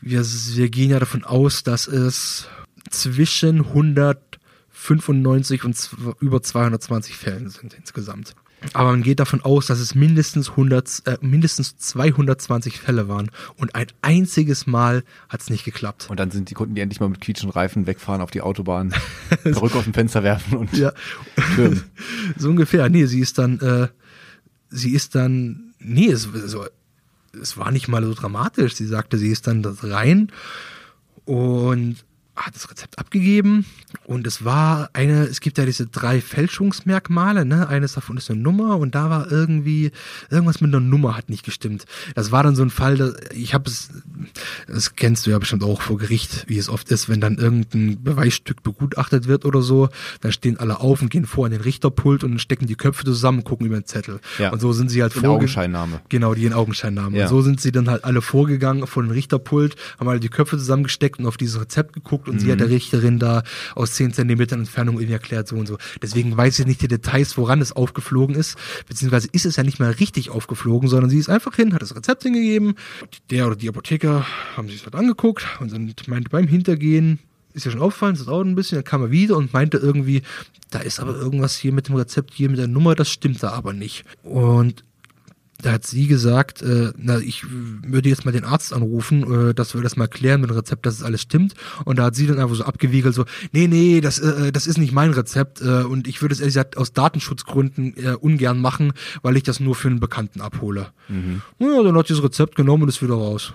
wir, wir gehen ja davon aus, dass es zwischen 195 und über 220 Fällen sind insgesamt. Aber man geht davon aus, dass es mindestens 100, äh, mindestens 220 Fälle waren und ein einziges Mal hat es nicht geklappt. Und dann sind die, konnten die endlich mal mit quietschenden Reifen wegfahren auf die Autobahn, zurück aus dem Fenster werfen und Ja, türmen. so ungefähr. Nee, sie ist dann, äh, sie ist dann, nee, es, also, es war nicht mal so dramatisch. Sie sagte, sie ist dann da rein und hat das Rezept abgegeben und es war eine, es gibt ja diese drei Fälschungsmerkmale, ne? Eines davon ist eine Nummer und da war irgendwie, irgendwas mit einer Nummer hat nicht gestimmt. Das war dann so ein Fall, da, ich habe es, das kennst du ja bestimmt auch vor Gericht, wie es oft ist, wenn dann irgendein Beweisstück begutachtet wird oder so, dann stehen alle auf und gehen vor an den Richterpult und stecken die Köpfe zusammen gucken über den Zettel. Ja. Und so sind sie halt In vorge- Augenscheinnahme. Genau, die in Augenscheinnahme. Ja. Und so sind sie dann halt alle vorgegangen vor den Richterpult, haben alle die Köpfe zusammengesteckt und auf dieses Rezept geguckt und sie Mhm. hat der Richterin da aus 10 Zentimetern Entfernung irgendwie erklärt, so und so. Deswegen weiß ich nicht die Details, woran es aufgeflogen ist, beziehungsweise ist es ja nicht mal richtig aufgeflogen, sondern sie ist einfach hin, hat das Rezept hingegeben, der oder die Apotheker haben sich das halt angeguckt und dann meinte beim Hintergehen, ist ja schon aufgefallen, es dauert ein bisschen, dann kam er wieder und meinte irgendwie, da ist aber irgendwas hier mit dem Rezept, hier mit der Nummer, das stimmt da aber nicht. Und da hat sie gesagt, äh, na, ich würde jetzt mal den Arzt anrufen, äh, dass wir das mal klären mit dem Rezept, dass es alles stimmt. Und da hat sie dann einfach so abgewiegelt, so, nee, nee, das, äh, das ist nicht mein Rezept äh, und ich würde es ehrlich gesagt aus Datenschutzgründen äh, ungern machen, weil ich das nur für einen Bekannten abhole. Mhm. Ja, dann hat sie das Rezept genommen und ist wieder raus.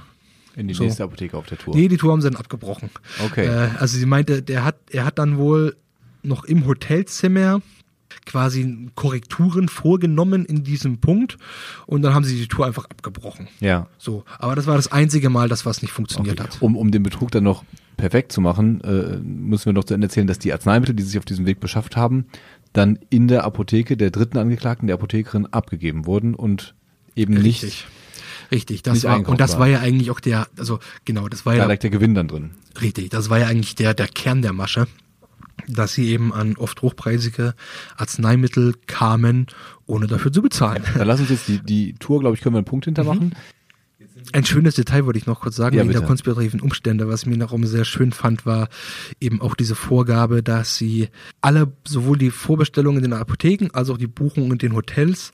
In die So. nächste Apotheke auf der Tour. Nee, die Tour haben sie dann abgebrochen. Okay. Äh, also sie meinte, der hat, er hat dann wohl noch im Hotelzimmer quasi Korrekturen vorgenommen in diesem Punkt und dann haben sie die Tour einfach abgebrochen. ja. So, aber das war das einzige Mal, dass was nicht funktioniert Okay. hat. Um, um den Betrug dann noch perfekt zu machen, äh, müssen wir noch zu Ende erzählen, dass die Arzneimittel, die sie sich auf diesem Weg beschafft haben, dann in der Apotheke der dritten Angeklagten, der Apothekerin, abgegeben wurden und eben nicht Richtig. Richtig, das war, und das war ja eigentlich auch der, also genau, das war da ja lag der Gewinn dann drin. Richtig, das war ja eigentlich der, der Kern der Masche, dass sie eben an oft hochpreisige Arzneimittel kamen, ohne dafür zu bezahlen. Dann lass uns jetzt die, die Tour, glaube ich, können wir einen Punkt hintermachen. Ein schönes Detail wollte ich noch kurz sagen, Ja, wegen der konspirativen Umstände. Was ich mir darum sehr schön fand, war eben auch diese Vorgabe, dass sie alle, sowohl die Vorbestellungen in den Apotheken als auch die Buchungen in den Hotels,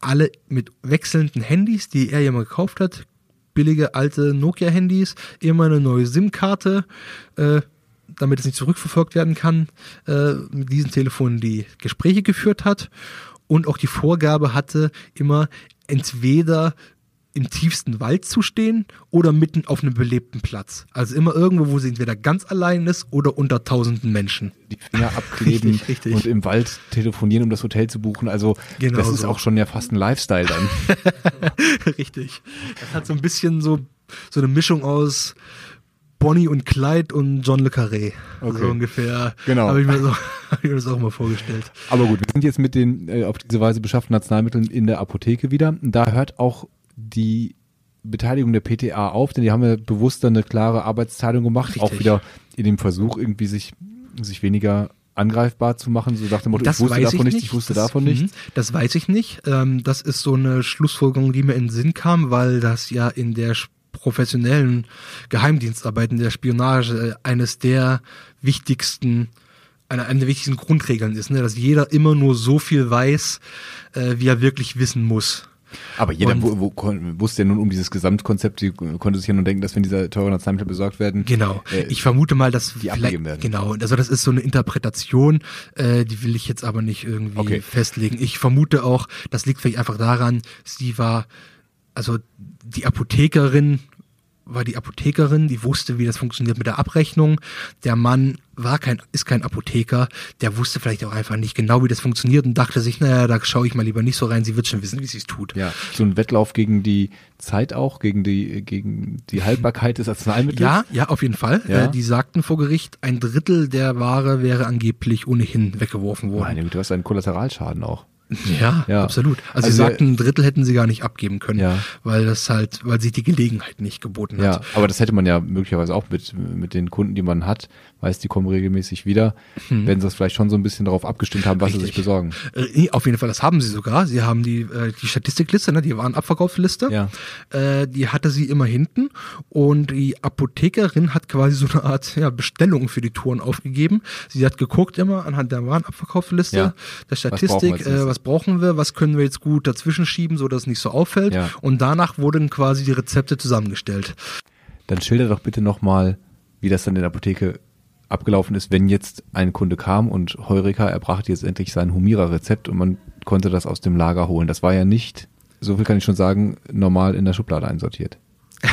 alle mit wechselnden Handys, die er ja mal gekauft hat, billige alte Nokia-Handys, immer eine neue SIM-Karte, äh, damit es nicht zurückverfolgt werden kann, äh, mit diesen Telefonen die Gespräche geführt hat und auch die Vorgabe hatte, immer entweder im tiefsten Wald zu stehen oder mitten auf einem belebten Platz. Also immer irgendwo, wo sie entweder ganz allein ist oder unter tausenden Menschen. Die Finger abkleben Richtig, richtig. und im Wald telefonieren, um das Hotel zu buchen. Also Genau das ist so. auch schon ja fast ein Lifestyle dann. Richtig. Das hat so ein bisschen so, so eine Mischung aus Bonnie und Clyde und John Le Carré. Okay. So ungefähr. Genau. Habe ich, mir so, hab ich mir das auch mal vorgestellt. Aber gut, wir sind jetzt mit den äh, auf diese Weise beschafften Arzneimitteln in der Apotheke wieder. Da hört auch die Beteiligung der PTA auf, denn die haben ja bewusst dann eine klare Arbeitsteilung gemacht, Richtig. auch wieder in dem Versuch, irgendwie sich, sich weniger angreifbar zu machen, so nach dem Motto, ich wusste davon nichts, ich wusste das, davon mhm, nichts. Das weiß ich nicht. Ähm, das ist so eine Schlussfolgerung, die mir in den Sinn kam, weil das ja in der professionellen Geheimdienstarbeit, in der Spionage äh, eines der wichtigsten eine, eine der wichtigsten Grundregeln ist, ne? dass jeder immer nur so viel weiß, äh, wie er wirklich wissen muss. Aber jeder Und- wo, wo, wusste ja nun um dieses Gesamtkonzept, die konnte sich ja nun denken, dass wenn diese teuren Arzneimittel besorgt werden, Genau. äh, ich vermute mal, dass die abgegeben werden. Genau. Also das ist so eine Interpretation, äh, die will ich jetzt aber nicht irgendwie Okay. festlegen. Ich vermute auch, das liegt vielleicht einfach daran, sie war, also die Apothekerin war die Apothekerin, die wusste, wie das funktioniert mit der Abrechnung. Der Mann war kein, ist kein Apotheker, der wusste vielleicht auch einfach nicht genau, wie das funktioniert und dachte sich, naja, da schaue ich mal lieber nicht so rein, sie wird schon wissen, wie sie es tut. Ja, so ein Wettlauf gegen die Zeit auch, gegen die, gegen die Haltbarkeit des Arzneimittels. Ja, ja, auf jeden Fall. Ja. Äh, die sagten vor Gericht, ein Drittel der Ware wäre angeblich ohnehin weggeworfen worden. Meine Güte, du hast einen Kollateralschaden auch. Ja, Ja. absolut. Also, Also sie sagten, ein Drittel hätten sie gar nicht abgeben können, Ja. weil das halt, weil sich die Gelegenheit nicht geboten Ja, hat. aber das hätte man ja möglicherweise auch mit, mit den Kunden, die man hat, weiß, die kommen regelmäßig wieder, wenn sie das vielleicht schon so ein bisschen darauf abgestimmt haben, was sie sich Richtig. besorgen. Äh, auf jeden Fall, das haben sie sogar. Sie haben die, äh, die Statistikliste, ne, die Warenabverkaufsliste. Ja. Äh, die hatte sie immer hinten und die Apothekerin hat quasi so eine Art ja, Bestellung für die Touren aufgegeben. Sie hat geguckt immer anhand der Warenabverkaufsliste, Ja. der Statistik, nächstes? Was brauchen wir, was können wir jetzt gut dazwischen schieben, so dass es nicht so auffällt. Ja. Und danach wurden quasi die Rezepte zusammengestellt. Dann schilder doch bitte nochmal, wie das dann in der Apotheke abgelaufen ist, wenn jetzt ein Kunde kam und Heureka, er brachte jetzt endlich sein Humira-Rezept und man konnte das aus dem Lager holen. Das war ja nicht, so viel kann ich schon sagen, normal in der Schublade einsortiert.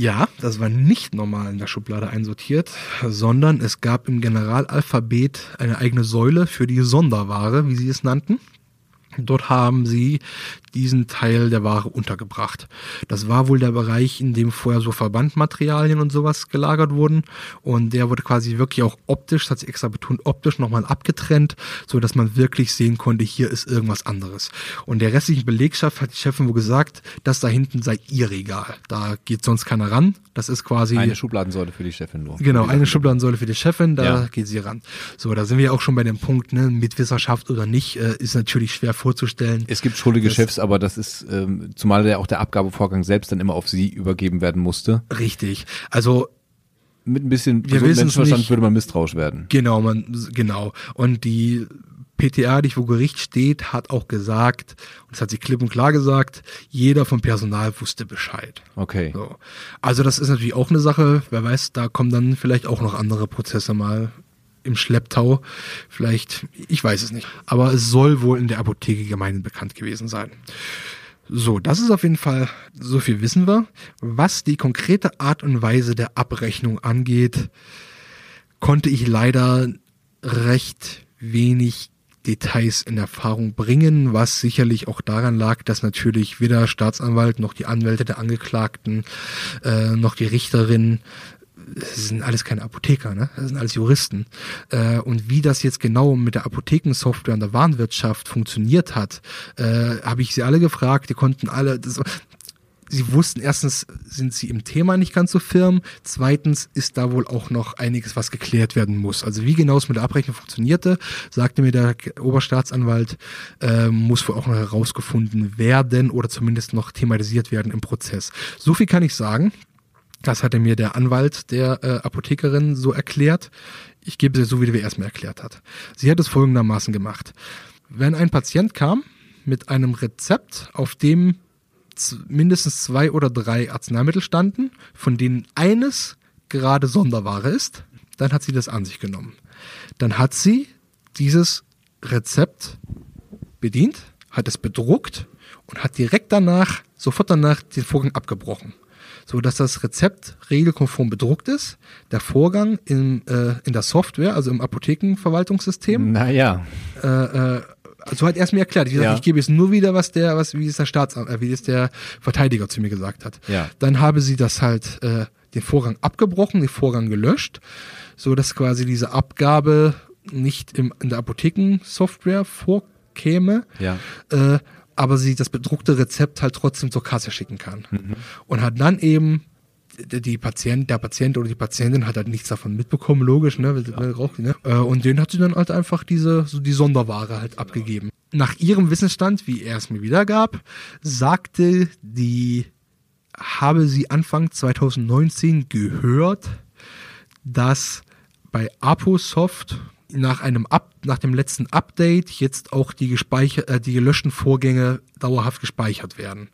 Ja, das war nicht normal in der Schublade einsortiert, sondern es gab im Generalalphabet eine eigene Säule für die Sonderware, wie sie es nannten. Dort haben sie diesen Teil der Ware untergebracht. Das war wohl der Bereich, in dem vorher so Verbandmaterialien und sowas gelagert wurden. Und der wurde quasi wirklich auch optisch, das hat sie extra betont, optisch nochmal abgetrennt, so dass man wirklich sehen konnte, hier ist irgendwas anderes. Und der restlichen Belegschaft hat die Chefin wohl gesagt, das da hinten sei ihr Regal. Da geht sonst keiner ran. Das ist quasi Eine Schubladensäule für die Chefin nur. Genau, eine Schubladensäule für die Chefin, da Ja. geht sie ran. So, da sind wir auch schon bei dem Punkt, ne, mit Wissenschaft oder nicht, äh, ist natürlich schwer vorzustellen. Es gibt schuldige Das- Aber das ist, ähm, zumal der auch der Abgabevorgang selbst dann immer auf sie übergeben werden musste. Richtig. Also Mit ein bisschen Menschenverstand nicht. würde man misstrauisch werden. genau, man genau. Und die PTA, die vor Gericht steht, hat auch gesagt, und das hat sie klipp und klar gesagt, jeder vom Personal wusste Bescheid. Okay. So. Also das ist natürlich auch eine Sache, wer weiß, da kommen dann vielleicht auch noch andere Prozesse mal im Schlepptau. Vielleicht, ich weiß es nicht. Aber es soll wohl in der Apotheke gemeinhin bekannt gewesen sein. So, das ist auf jeden Fall, so viel wissen wir. Was die konkrete Art und Weise der Abrechnung angeht, konnte ich leider recht wenig Details in Erfahrung bringen, was sicherlich auch daran lag, dass natürlich weder Staatsanwalt noch die Anwälte der Angeklagten äh, noch die Richterin das sind alles keine Apotheker, ne? Das sind alles Juristen. Äh, und wie das jetzt genau mit der Apothekensoftware und der Warenwirtschaft funktioniert hat, äh, habe ich sie alle gefragt. Die konnten alle. Das, sie wussten erstens, sind sie im Thema nicht ganz so firm. Zweitens ist da wohl auch noch einiges, was geklärt werden muss. Also wie genau es mit der Abrechnung funktionierte, sagte mir der Oberstaatsanwalt, äh, muss wohl auch noch herausgefunden werden oder zumindest noch thematisiert werden im Prozess. So viel kann ich sagen. Das hatte mir der Anwalt der äh, Apothekerin so erklärt. Ich gebe es so, wie er erstmal erklärt hat. Sie hat es folgendermaßen gemacht. Wenn ein Patient kam mit einem Rezept, auf dem mindestens zwei oder drei Arzneimittel standen, von denen eines gerade Sonderware ist, dann hat sie das an sich genommen. Dann hat sie dieses Rezept bedient, hat es bedruckt und hat direkt danach, sofort danach, den Vorgang abgebrochen. So dass das Rezept regelkonform bedruckt ist, der Vorgang in, äh, in der Software, also im Apothekenverwaltungssystem, Naja, äh, äh, so hat er es mir erklärt. Ich, gesagt, Ja. ich gebe jetzt nur wieder, was der, was, wie es der Staatsanwalt, äh, wie es der Verteidiger zu mir gesagt hat. Ja. Dann habe sie das halt, äh, den Vorgang abgebrochen, den Vorgang gelöscht, so dass quasi diese Abgabe nicht im, in der Apothekensoftware vorkäme, ja. äh, aber sie das bedruckte Rezept halt trotzdem zur Kasse schicken kann. Mhm. Und hat dann eben die Patient, der Patient oder die Patientin hat halt nichts davon mitbekommen, logisch, ne, die, ne? Äh, Und den hat sie dann halt einfach diese, so die Sonderware halt abgegeben. Nach ihrem Wissensstand, wie er es mir wiedergab, sagte die, habe sie Anfang 2019 gehört, dass bei Aposoft nach einem Up, nach dem letzten Update jetzt auch die gespeicher, äh, die gelöschten Vorgänge dauerhaft gespeichert werden.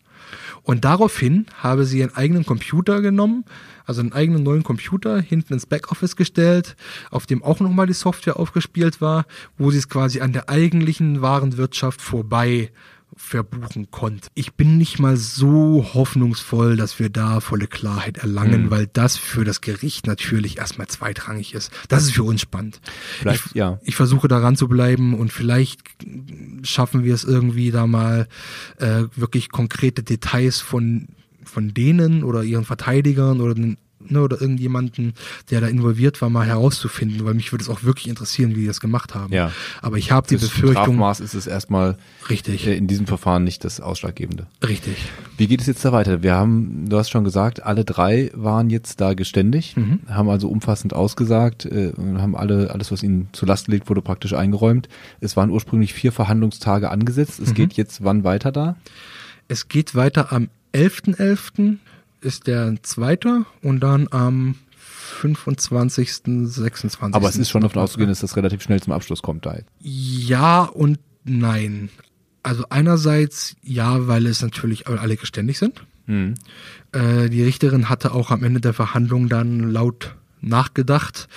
Und daraufhin habe sie ihren eigenen Computer genommen, also einen eigenen neuen Computer hinten ins Backoffice gestellt, auf dem auch nochmal die Software aufgespielt war, wo sie es quasi an der eigentlichen Warenwirtschaft vorbei verbuchen konnte. Ich bin nicht mal so hoffnungsvoll, dass wir da volle Klarheit erlangen, Mhm. weil das für das Gericht natürlich erstmal zweitrangig ist. Das ist für uns spannend. Vielleicht, ich, ja. ich versuche daran zu bleiben und vielleicht schaffen wir es irgendwie da mal äh, wirklich konkrete Details von von denen oder ihren Verteidigern oder den ne, oder irgendjemanden, der da involviert war, mal herauszufinden, weil mich würde es auch wirklich interessieren, wie die das gemacht haben. Ja. Aber ich habe die Das Befürchtung, Strafmaß ist es erstmal richtig, äh, in diesem Verfahren nicht das Ausschlaggebende. richtig. Wie geht es jetzt da weiter? Wir haben, du hast schon gesagt, alle drei waren jetzt da geständig, Mhm. haben also umfassend ausgesagt, äh, und haben alle alles, was ihnen zur Last gelegt wurde, praktisch eingeräumt. Es waren ursprünglich vier Verhandlungstage angesetzt. Mhm. Es geht jetzt wann weiter da? Es geht weiter am 11.11. ist der zweite und dann am 25., 26. Aber es ist schon davon auszugehen, dass das relativ schnell zum Abschluss kommt da. Ja und nein. Also einerseits ja, weil es natürlich alle geständig sind. Mhm. Äh, die Richterin hatte auch am Ende der Verhandlung dann laut nachgedacht,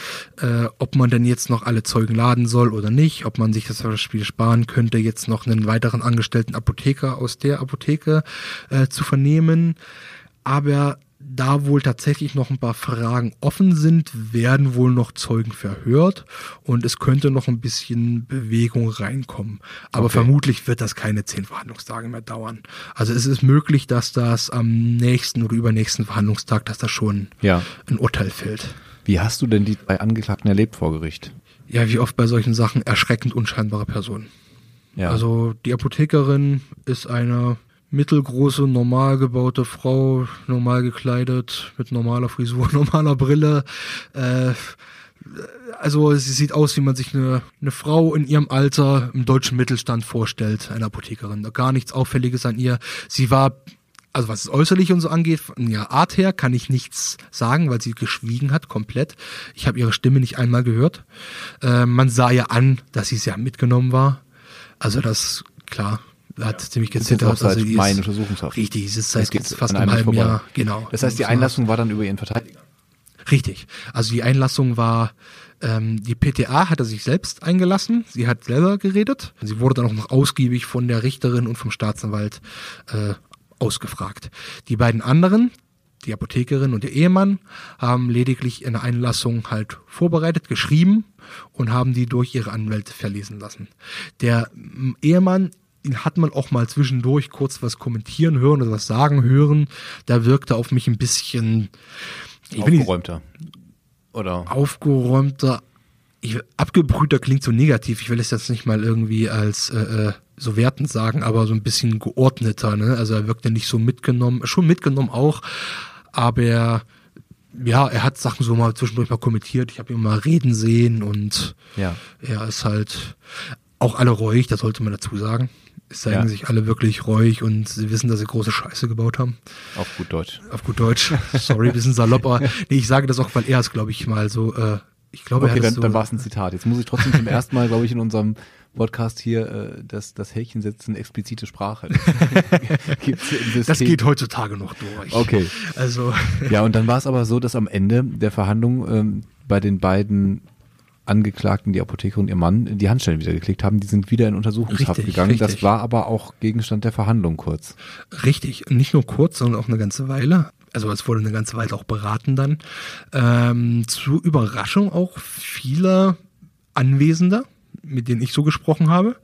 äh, ob man denn jetzt noch alle Zeugen laden soll oder nicht, ob man sich das Spiel sparen könnte, jetzt noch einen weiteren angestellten Apotheker aus der Apotheke äh, zu vernehmen. Aber da wohl tatsächlich noch ein paar Fragen offen sind, werden wohl noch Zeugen verhört und es könnte noch ein bisschen Bewegung reinkommen. Aber Okay. vermutlich wird das keine zehn Verhandlungstage mehr dauern. Also es ist möglich, dass das am nächsten oder übernächsten Verhandlungstag, dass da schon Ja. ein Urteil fällt. Wie hast du denn die drei Angeklagten erlebt vor Gericht? Ja, wie oft bei solchen Sachen erschreckend unscheinbare Personen. Ja. Also die Apothekerin ist eine mittelgroße, normal gebaute Frau, normal gekleidet, mit normaler Frisur, normaler Brille. Äh, also sie sieht aus, wie man sich eine, eine Frau in ihrem Alter im deutschen Mittelstand vorstellt, eine Apothekerin. Gar nichts Auffälliges an ihr. Sie war, also was das Äußerliche und so angeht, von ihrer Art her kann ich nichts sagen, weil sie geschwiegen hat, komplett. Ich habe ihre Stimme nicht einmal gehört. Äh, man sah ihr an, dass sie sehr mitgenommen war. Also das, klar, hat ziemlich gezittert. seit Also die Mai ist, in Untersuchungshaft. richtig, Das seit geht fast einem halben vorbei. Jahr, genau. Das heißt, die Einlassung war dann über ihren Verteidiger. Richtig. Also die Einlassung war, ähm, die PTA hatte sich selbst eingelassen. Sie hat selber geredet. Sie wurde dann auch noch ausgiebig von der Richterin und vom Staatsanwalt äh, ausgefragt. Die beiden anderen, die Apothekerin und der Ehemann, haben lediglich eine Einlassung halt vorbereitet, geschrieben und haben die durch ihre Anwälte verlesen lassen. Der mm, Ehemann ihn hat man auch mal zwischendurch kurz was kommentieren hören oder was sagen hören. Da wirkte auf mich ein bisschen will nicht- Aufgeräumter. Oder? aufgeräumter, ich, abgebrühter klingt so negativ. Ich will es jetzt nicht mal irgendwie als äh, äh, so wertend sagen, aber so ein bisschen geordneter. Ne? Also er wirkte nicht so mitgenommen, schon mitgenommen auch, aber er, ja, er hat Sachen so mal zwischendurch mal kommentiert. Ich habe ihn mal reden sehen und Ja. er ist halt auch alle ruhig, das sollte man dazu sagen. Es zeigen Ja. sich alle wirklich ruhig und sie wissen, dass sie große Scheiße gebaut haben Auf gut Deutsch. auf gut Deutsch. Sorry, bisschen salopp, aber nee, ich sage das auch, weil er es, glaube ich, mal so, äh, ich glaube, Okay, er hat dann, so, dann war es ein Zitat. Jetzt muss ich trotzdem zum ersten Mal, glaube ich, in unserem Podcast hier äh, das, das Häkchen setzen, explizite Sprache. System. das geht heutzutage noch durch. Okay. Also, Ja, und dann war es aber so, dass am Ende der Verhandlung ähm, bei den beiden Angeklagten, die Apotheker und ihr Mann, die Handschellen wieder geklickt haben. Die sind wieder in Untersuchungshaft Richtig, gegangen. Das richtig. war aber auch Gegenstand der Verhandlung kurz. richtig. Nicht nur kurz, sondern auch eine ganze Weile. Also es wurde eine ganze Weile auch beraten dann. Ähm, zur Überraschung auch vieler Anwesender, mit denen ich so gesprochen habe.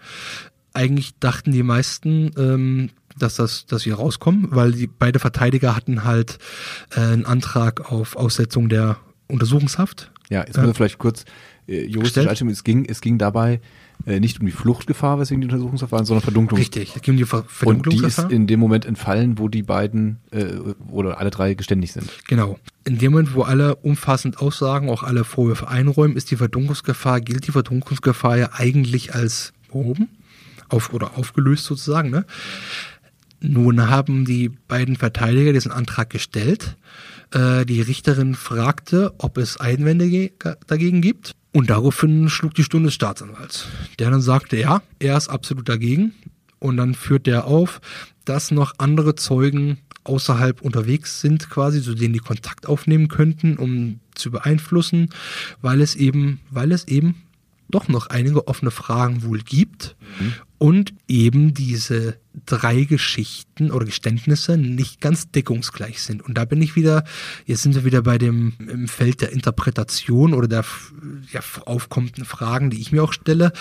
Eigentlich dachten die meisten, ähm, dass das, dass wir rauskommen, weil die beide Verteidiger hatten halt äh, einen Antrag auf Aussetzung der Untersuchungshaft. Ja, jetzt müssen wir vielleicht kurz äh, juristisch einstimmen. Es ging, es ging dabei äh, nicht um die Fluchtgefahr, weswegen die Untersuchungshaft waren, sondern Verdunklung. Richtig, es ging um die Ver Und die ist Verdunklungsgefahr. in dem Moment entfallen, wo die beiden äh, oder alle drei geständig sind. Genau. In dem Moment, wo alle umfassend aussagen, auch alle Vorwürfe einräumen, ist die Verdunklungsgefahr, gilt die Verdunklungsgefahr ja eigentlich als behoben auf, oder aufgelöst sozusagen. Ne? Nun haben die beiden Verteidiger diesen Antrag gestellt. Äh, die Richterin fragte, ob es Einwände ge- dagegen gibt. Und daraufhin schlug die Stunde des Staatsanwalts. Der dann sagte, ja, er ist absolut dagegen. Und dann führt der auf, dass noch andere Zeugen außerhalb unterwegs sind, quasi, zu denen die Kontakt aufnehmen könnten, um zu beeinflussen, weil es eben, weil es eben doch noch einige offene Fragen wohl gibt. Und eben diese drei Geschichten oder Geständnisse nicht ganz deckungsgleich sind. Und da bin ich wieder, jetzt sind wir wieder bei dem im Feld der Interpretation oder der ja, aufkommenden Fragen, die ich mir auch stelle.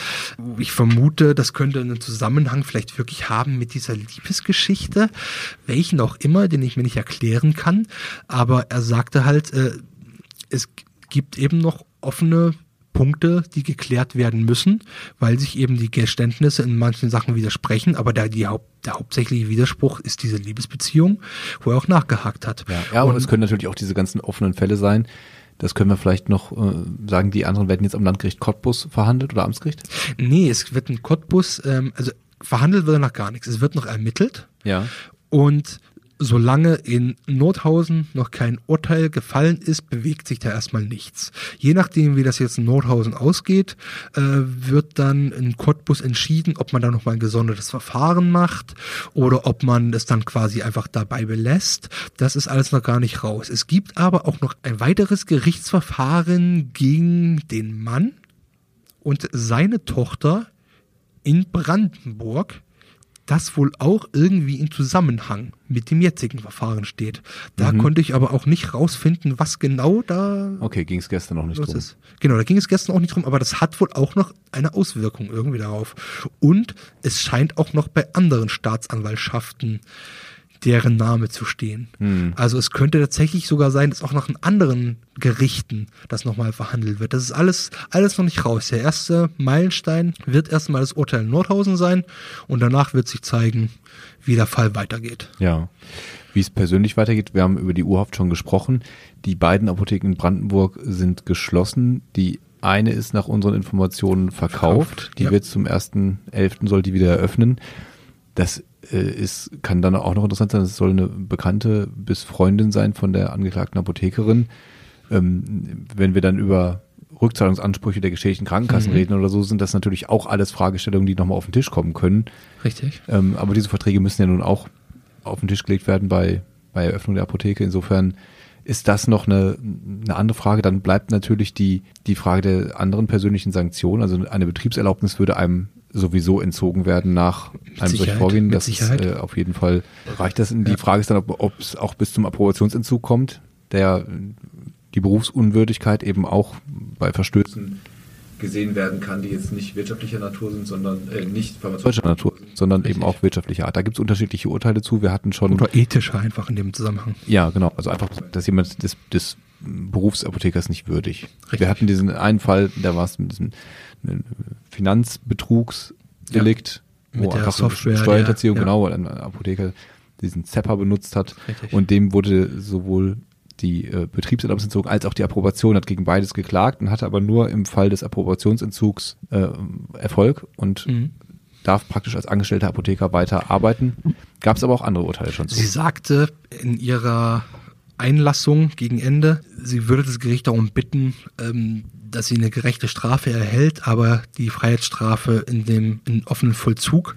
Ich vermute, das könnte einen Zusammenhang vielleicht wirklich haben mit dieser Liebesgeschichte, welchen auch immer, den ich mir nicht erklären kann. Aber er sagte halt, äh, es gibt eben noch offene Punkte, die geklärt werden müssen, weil sich eben die Geständnisse in manchen Sachen widersprechen. Aber der, die Haupt, der hauptsächliche Widerspruch ist diese Liebesbeziehung, wo er auch nachgehakt hat. Ja, ja und, und es können natürlich auch diese ganzen offenen Fälle sein. Das können wir vielleicht noch äh, sagen, die anderen werden jetzt am Landgericht Cottbus verhandelt oder Amtsgericht? Nee, es wird ein Cottbus, ähm, also verhandelt wird noch gar nichts. Es wird noch ermittelt. Ja. Und solange in Nordhausen noch kein Urteil gefallen ist, bewegt sich da erstmal nichts. Je nachdem, wie das jetzt in Nordhausen ausgeht, äh, wird dann in Cottbus entschieden, ob man da nochmal ein gesondertes Verfahren macht oder ob man es dann quasi einfach dabei belässt. Das ist alles noch gar nicht raus. Es gibt aber auch noch ein weiteres Gerichtsverfahren gegen den Mann und seine Tochter in Brandenburg das wohl auch irgendwie in Zusammenhang mit dem jetzigen Verfahren steht. Da mhm. konnte ich aber auch nicht rausfinden, was genau da. Okay, ging es gestern auch nicht drum. Ist. Genau, da ging es gestern auch nicht drum, aber das hat wohl auch noch eine Auswirkung irgendwie darauf. Und es scheint auch noch bei anderen Staatsanwaltschaften deren Name zu stehen. Hm. Also es könnte tatsächlich sogar sein, dass auch noch in anderen Gerichten das nochmal verhandelt wird. Das ist alles, alles noch nicht raus. Der erste Meilenstein wird erstmal das Urteil in Nordhausen sein und danach wird sich zeigen, wie der Fall weitergeht. Ja. Wie es persönlich weitergeht, wir haben über die Urhaft schon gesprochen. Die beiden Apotheken in Brandenburg sind geschlossen. Die eine ist nach unseren Informationen verkauft. verkauft die ja. wird zum 1.11. soll die wieder eröffnen. Das ist, kann dann auch noch interessant sein, es soll eine Bekannte bis Freundin sein von der angeklagten Apothekerin. Ähm, wenn wir dann über Rückzahlungsansprüche der geschädigten Krankenkassen mhm. reden oder so, sind das natürlich auch alles Fragestellungen, die nochmal auf den Tisch kommen können. Richtig. Ähm, aber diese Verträge müssen ja nun auch auf den Tisch gelegt werden bei, bei Eröffnung der Apotheke. Insofern ist das noch eine, eine andere Frage. Dann bleibt natürlich die, die Frage der anderen persönlichen Sanktionen. Also eine Betriebserlaubnis würde einem sowieso entzogen werden nach mit einem solchen Vorgehen. Das ist äh, auf jeden Fall reicht das. Die ja. Frage ist dann, ob es auch bis zum Approbationsentzug kommt, der die Berufsunwürdigkeit eben auch bei Verstößen gesehen werden kann, die jetzt nicht wirtschaftlicher Natur sind, sondern äh, nicht pharmazeutischer Natur, sondern Richtig. eben auch wirtschaftlicher Art. Da gibt es unterschiedliche Urteile zu. Wir hatten schon oder ethischer einfach in dem Zusammenhang. Ja, genau. Also einfach, dass jemand des, des Berufsapothekers nicht würdig. Richtig. Wir hatten diesen einen Fall, da war es mit diesem Finanzbetrugsdelikt, ja. wo einfach Software, Steuerhinterziehung, ja. genau, weil ein Apotheker diesen Zepper benutzt hat Richtig. und dem wurde sowohl die äh, Betriebserlaubnis entzogen als auch die Approbation, hat gegen beides geklagt und hatte aber nur im Fall des Approbationsentzugs äh, Erfolg und mhm. darf praktisch als angestellter Apotheker weiter arbeiten. Gab es aber auch andere Urteile schon zu. Sie sagte in ihrer Einlassung gegen Ende, sie würde das Gericht darum bitten, ähm, dass sie eine gerechte Strafe erhält, aber die Freiheitsstrafe in dem in offenen Vollzug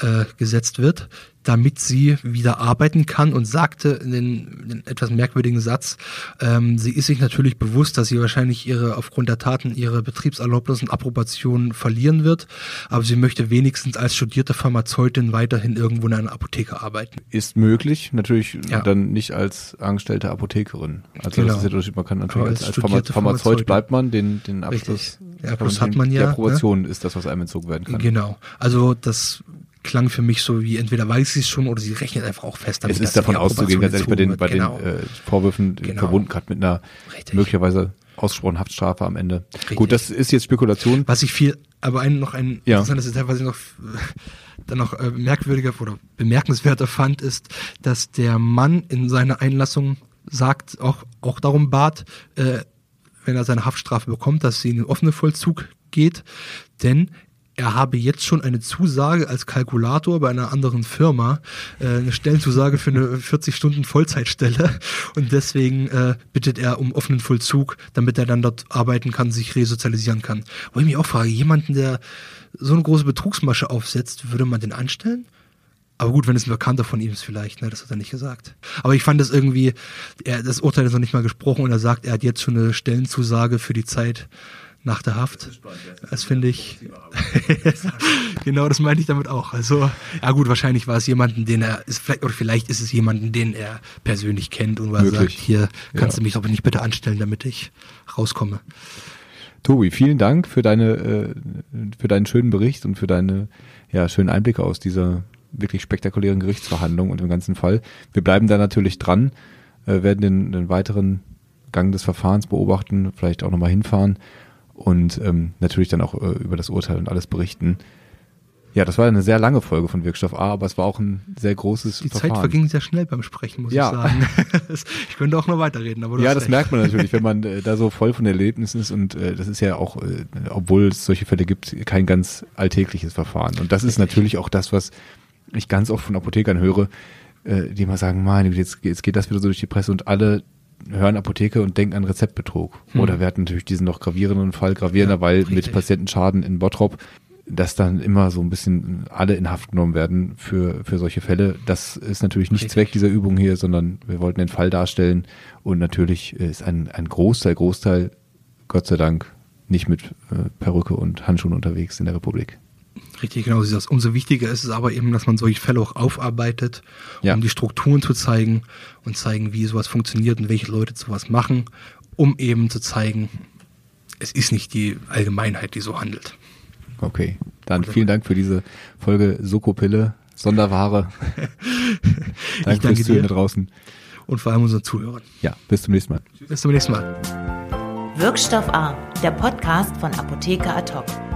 äh, gesetzt wird damit sie wieder arbeiten kann und sagte in den, in den etwas merkwürdigen Satz, ähm, sie ist sich natürlich bewusst, dass sie wahrscheinlich ihre aufgrund der Taten ihre Betriebserlaubnis und Approbation verlieren wird, aber sie möchte wenigstens als studierte Pharmazeutin weiterhin irgendwo in einer Apotheke arbeiten. Ist möglich, natürlich ja. dann nicht als angestellte Apothekerin. Also genau. das ist ja Unterschied, man kann natürlich als, als, als Pharmazeut bleibt man, den, den Abschluss. Richtig. Der Abschluss hat man ja. Die Approbation ne? ist das, was einem entzogen werden kann. Genau. Also das klang für mich so wie entweder weiß sie es schon oder sie rechnet einfach auch fest damit. Es ist davon auszugehen, ganz ehrlich, bei den, bei genau. den äh, Vorwürfen genau. verbunden gerade mit einer Richtig. möglicherweise ausgesprochenen Haftstrafe am Ende. Richtig. Gut, das ist jetzt Spekulation. Was ich viel, aber ein, noch ein ja. interessantes Detail, was ich noch dann noch äh, merkwürdiger oder bemerkenswerter fand, ist, dass der Mann in seiner Einlassung sagt, auch, auch darum bat, äh, wenn er seine Haftstrafe bekommt, dass sie in den offenen Vollzug geht, denn er habe jetzt schon eine Zusage als Kalkulator bei einer anderen Firma, äh, eine Stellenzusage für eine 40 Stunden Vollzeitstelle und deswegen äh, bittet er um offenen Vollzug, damit er dann dort arbeiten kann, sich resozialisieren kann. Wo ich mich auch frage, jemanden, der so eine große Betrugsmasche aufsetzt, würde man den anstellen? Aber gut, wenn es ein Bekannter von ihm ist vielleicht, ne, das hat er nicht gesagt. Aber ich fand das irgendwie, er, das Urteil ist noch nicht mal gesprochen und er sagt, er hat jetzt schon eine Stellenzusage für die Zeit nach der Haft. Das finde ich, genau das meinte ich damit auch. Also, ja gut, wahrscheinlich war es jemanden, den er, ist vielleicht, oder vielleicht ist es jemanden, den er persönlich kennt und was sagt, hier kannst ja. du mich aber nicht bitte anstellen, damit ich rauskomme. Tobi, vielen Dank für deine, äh, für deinen schönen Bericht und für deine, ja, schönen Einblicke aus dieser wirklich spektakulären Gerichtsverhandlung und dem ganzen Fall. Wir bleiben da natürlich dran, äh, werden den, den weiteren Gang des Verfahrens beobachten, vielleicht auch nochmal hinfahren und ähm, natürlich dann auch äh, über das Urteil und alles berichten. Ja, das war eine sehr lange Folge von Wirkstoff A, aber es war auch ein sehr großes Die Verfahren. Zeit verging sehr schnell beim Sprechen, muss ja. ich sagen. ich könnte auch noch weiterreden, aber Ja, das recht. merkt man natürlich, wenn man äh, da so voll von Erlebnissen ist und äh, das ist ja auch, äh, obwohl es solche Fälle gibt, kein ganz alltägliches Verfahren. Und das ist natürlich auch das, was ich ganz oft von Apothekern höre, äh, die mal sagen, mein, jetzt, jetzt geht das wieder so durch die Presse und alle hören Apotheke und denken an Rezeptbetrug. Hm. Oder wir hatten natürlich diesen noch gravierenden Fall, gravierender, ja, weil richtig. mit Patientenschaden in Bottrop dass dann immer so ein bisschen alle in Haft genommen werden für, für solche Fälle. Das ist natürlich nicht Richtig. Zweck dieser Übung hier, sondern wir wollten den Fall darstellen. Und natürlich ist ein, ein Großteil, Großteil, Gott sei Dank, nicht mit äh, Perücke und Handschuhen unterwegs in der Republik. Richtig, genau. Das. Umso wichtiger ist es aber eben, dass man solche Fälle auch aufarbeitet, um ja. die Strukturen zu zeigen und zeigen, wie sowas funktioniert und welche Leute sowas machen, um eben zu zeigen, es ist nicht die Allgemeinheit, die so handelt. Okay, dann vielen Dank für diese Folge Sokopille, Sonderware. danke, fürs Zuhören da draußen. Und vor allem unseren Zuhörern. Ja, bis zum nächsten Mal. Bis zum nächsten Mal. Wirkstoff A, der Podcast von Apotheker Ad hoc.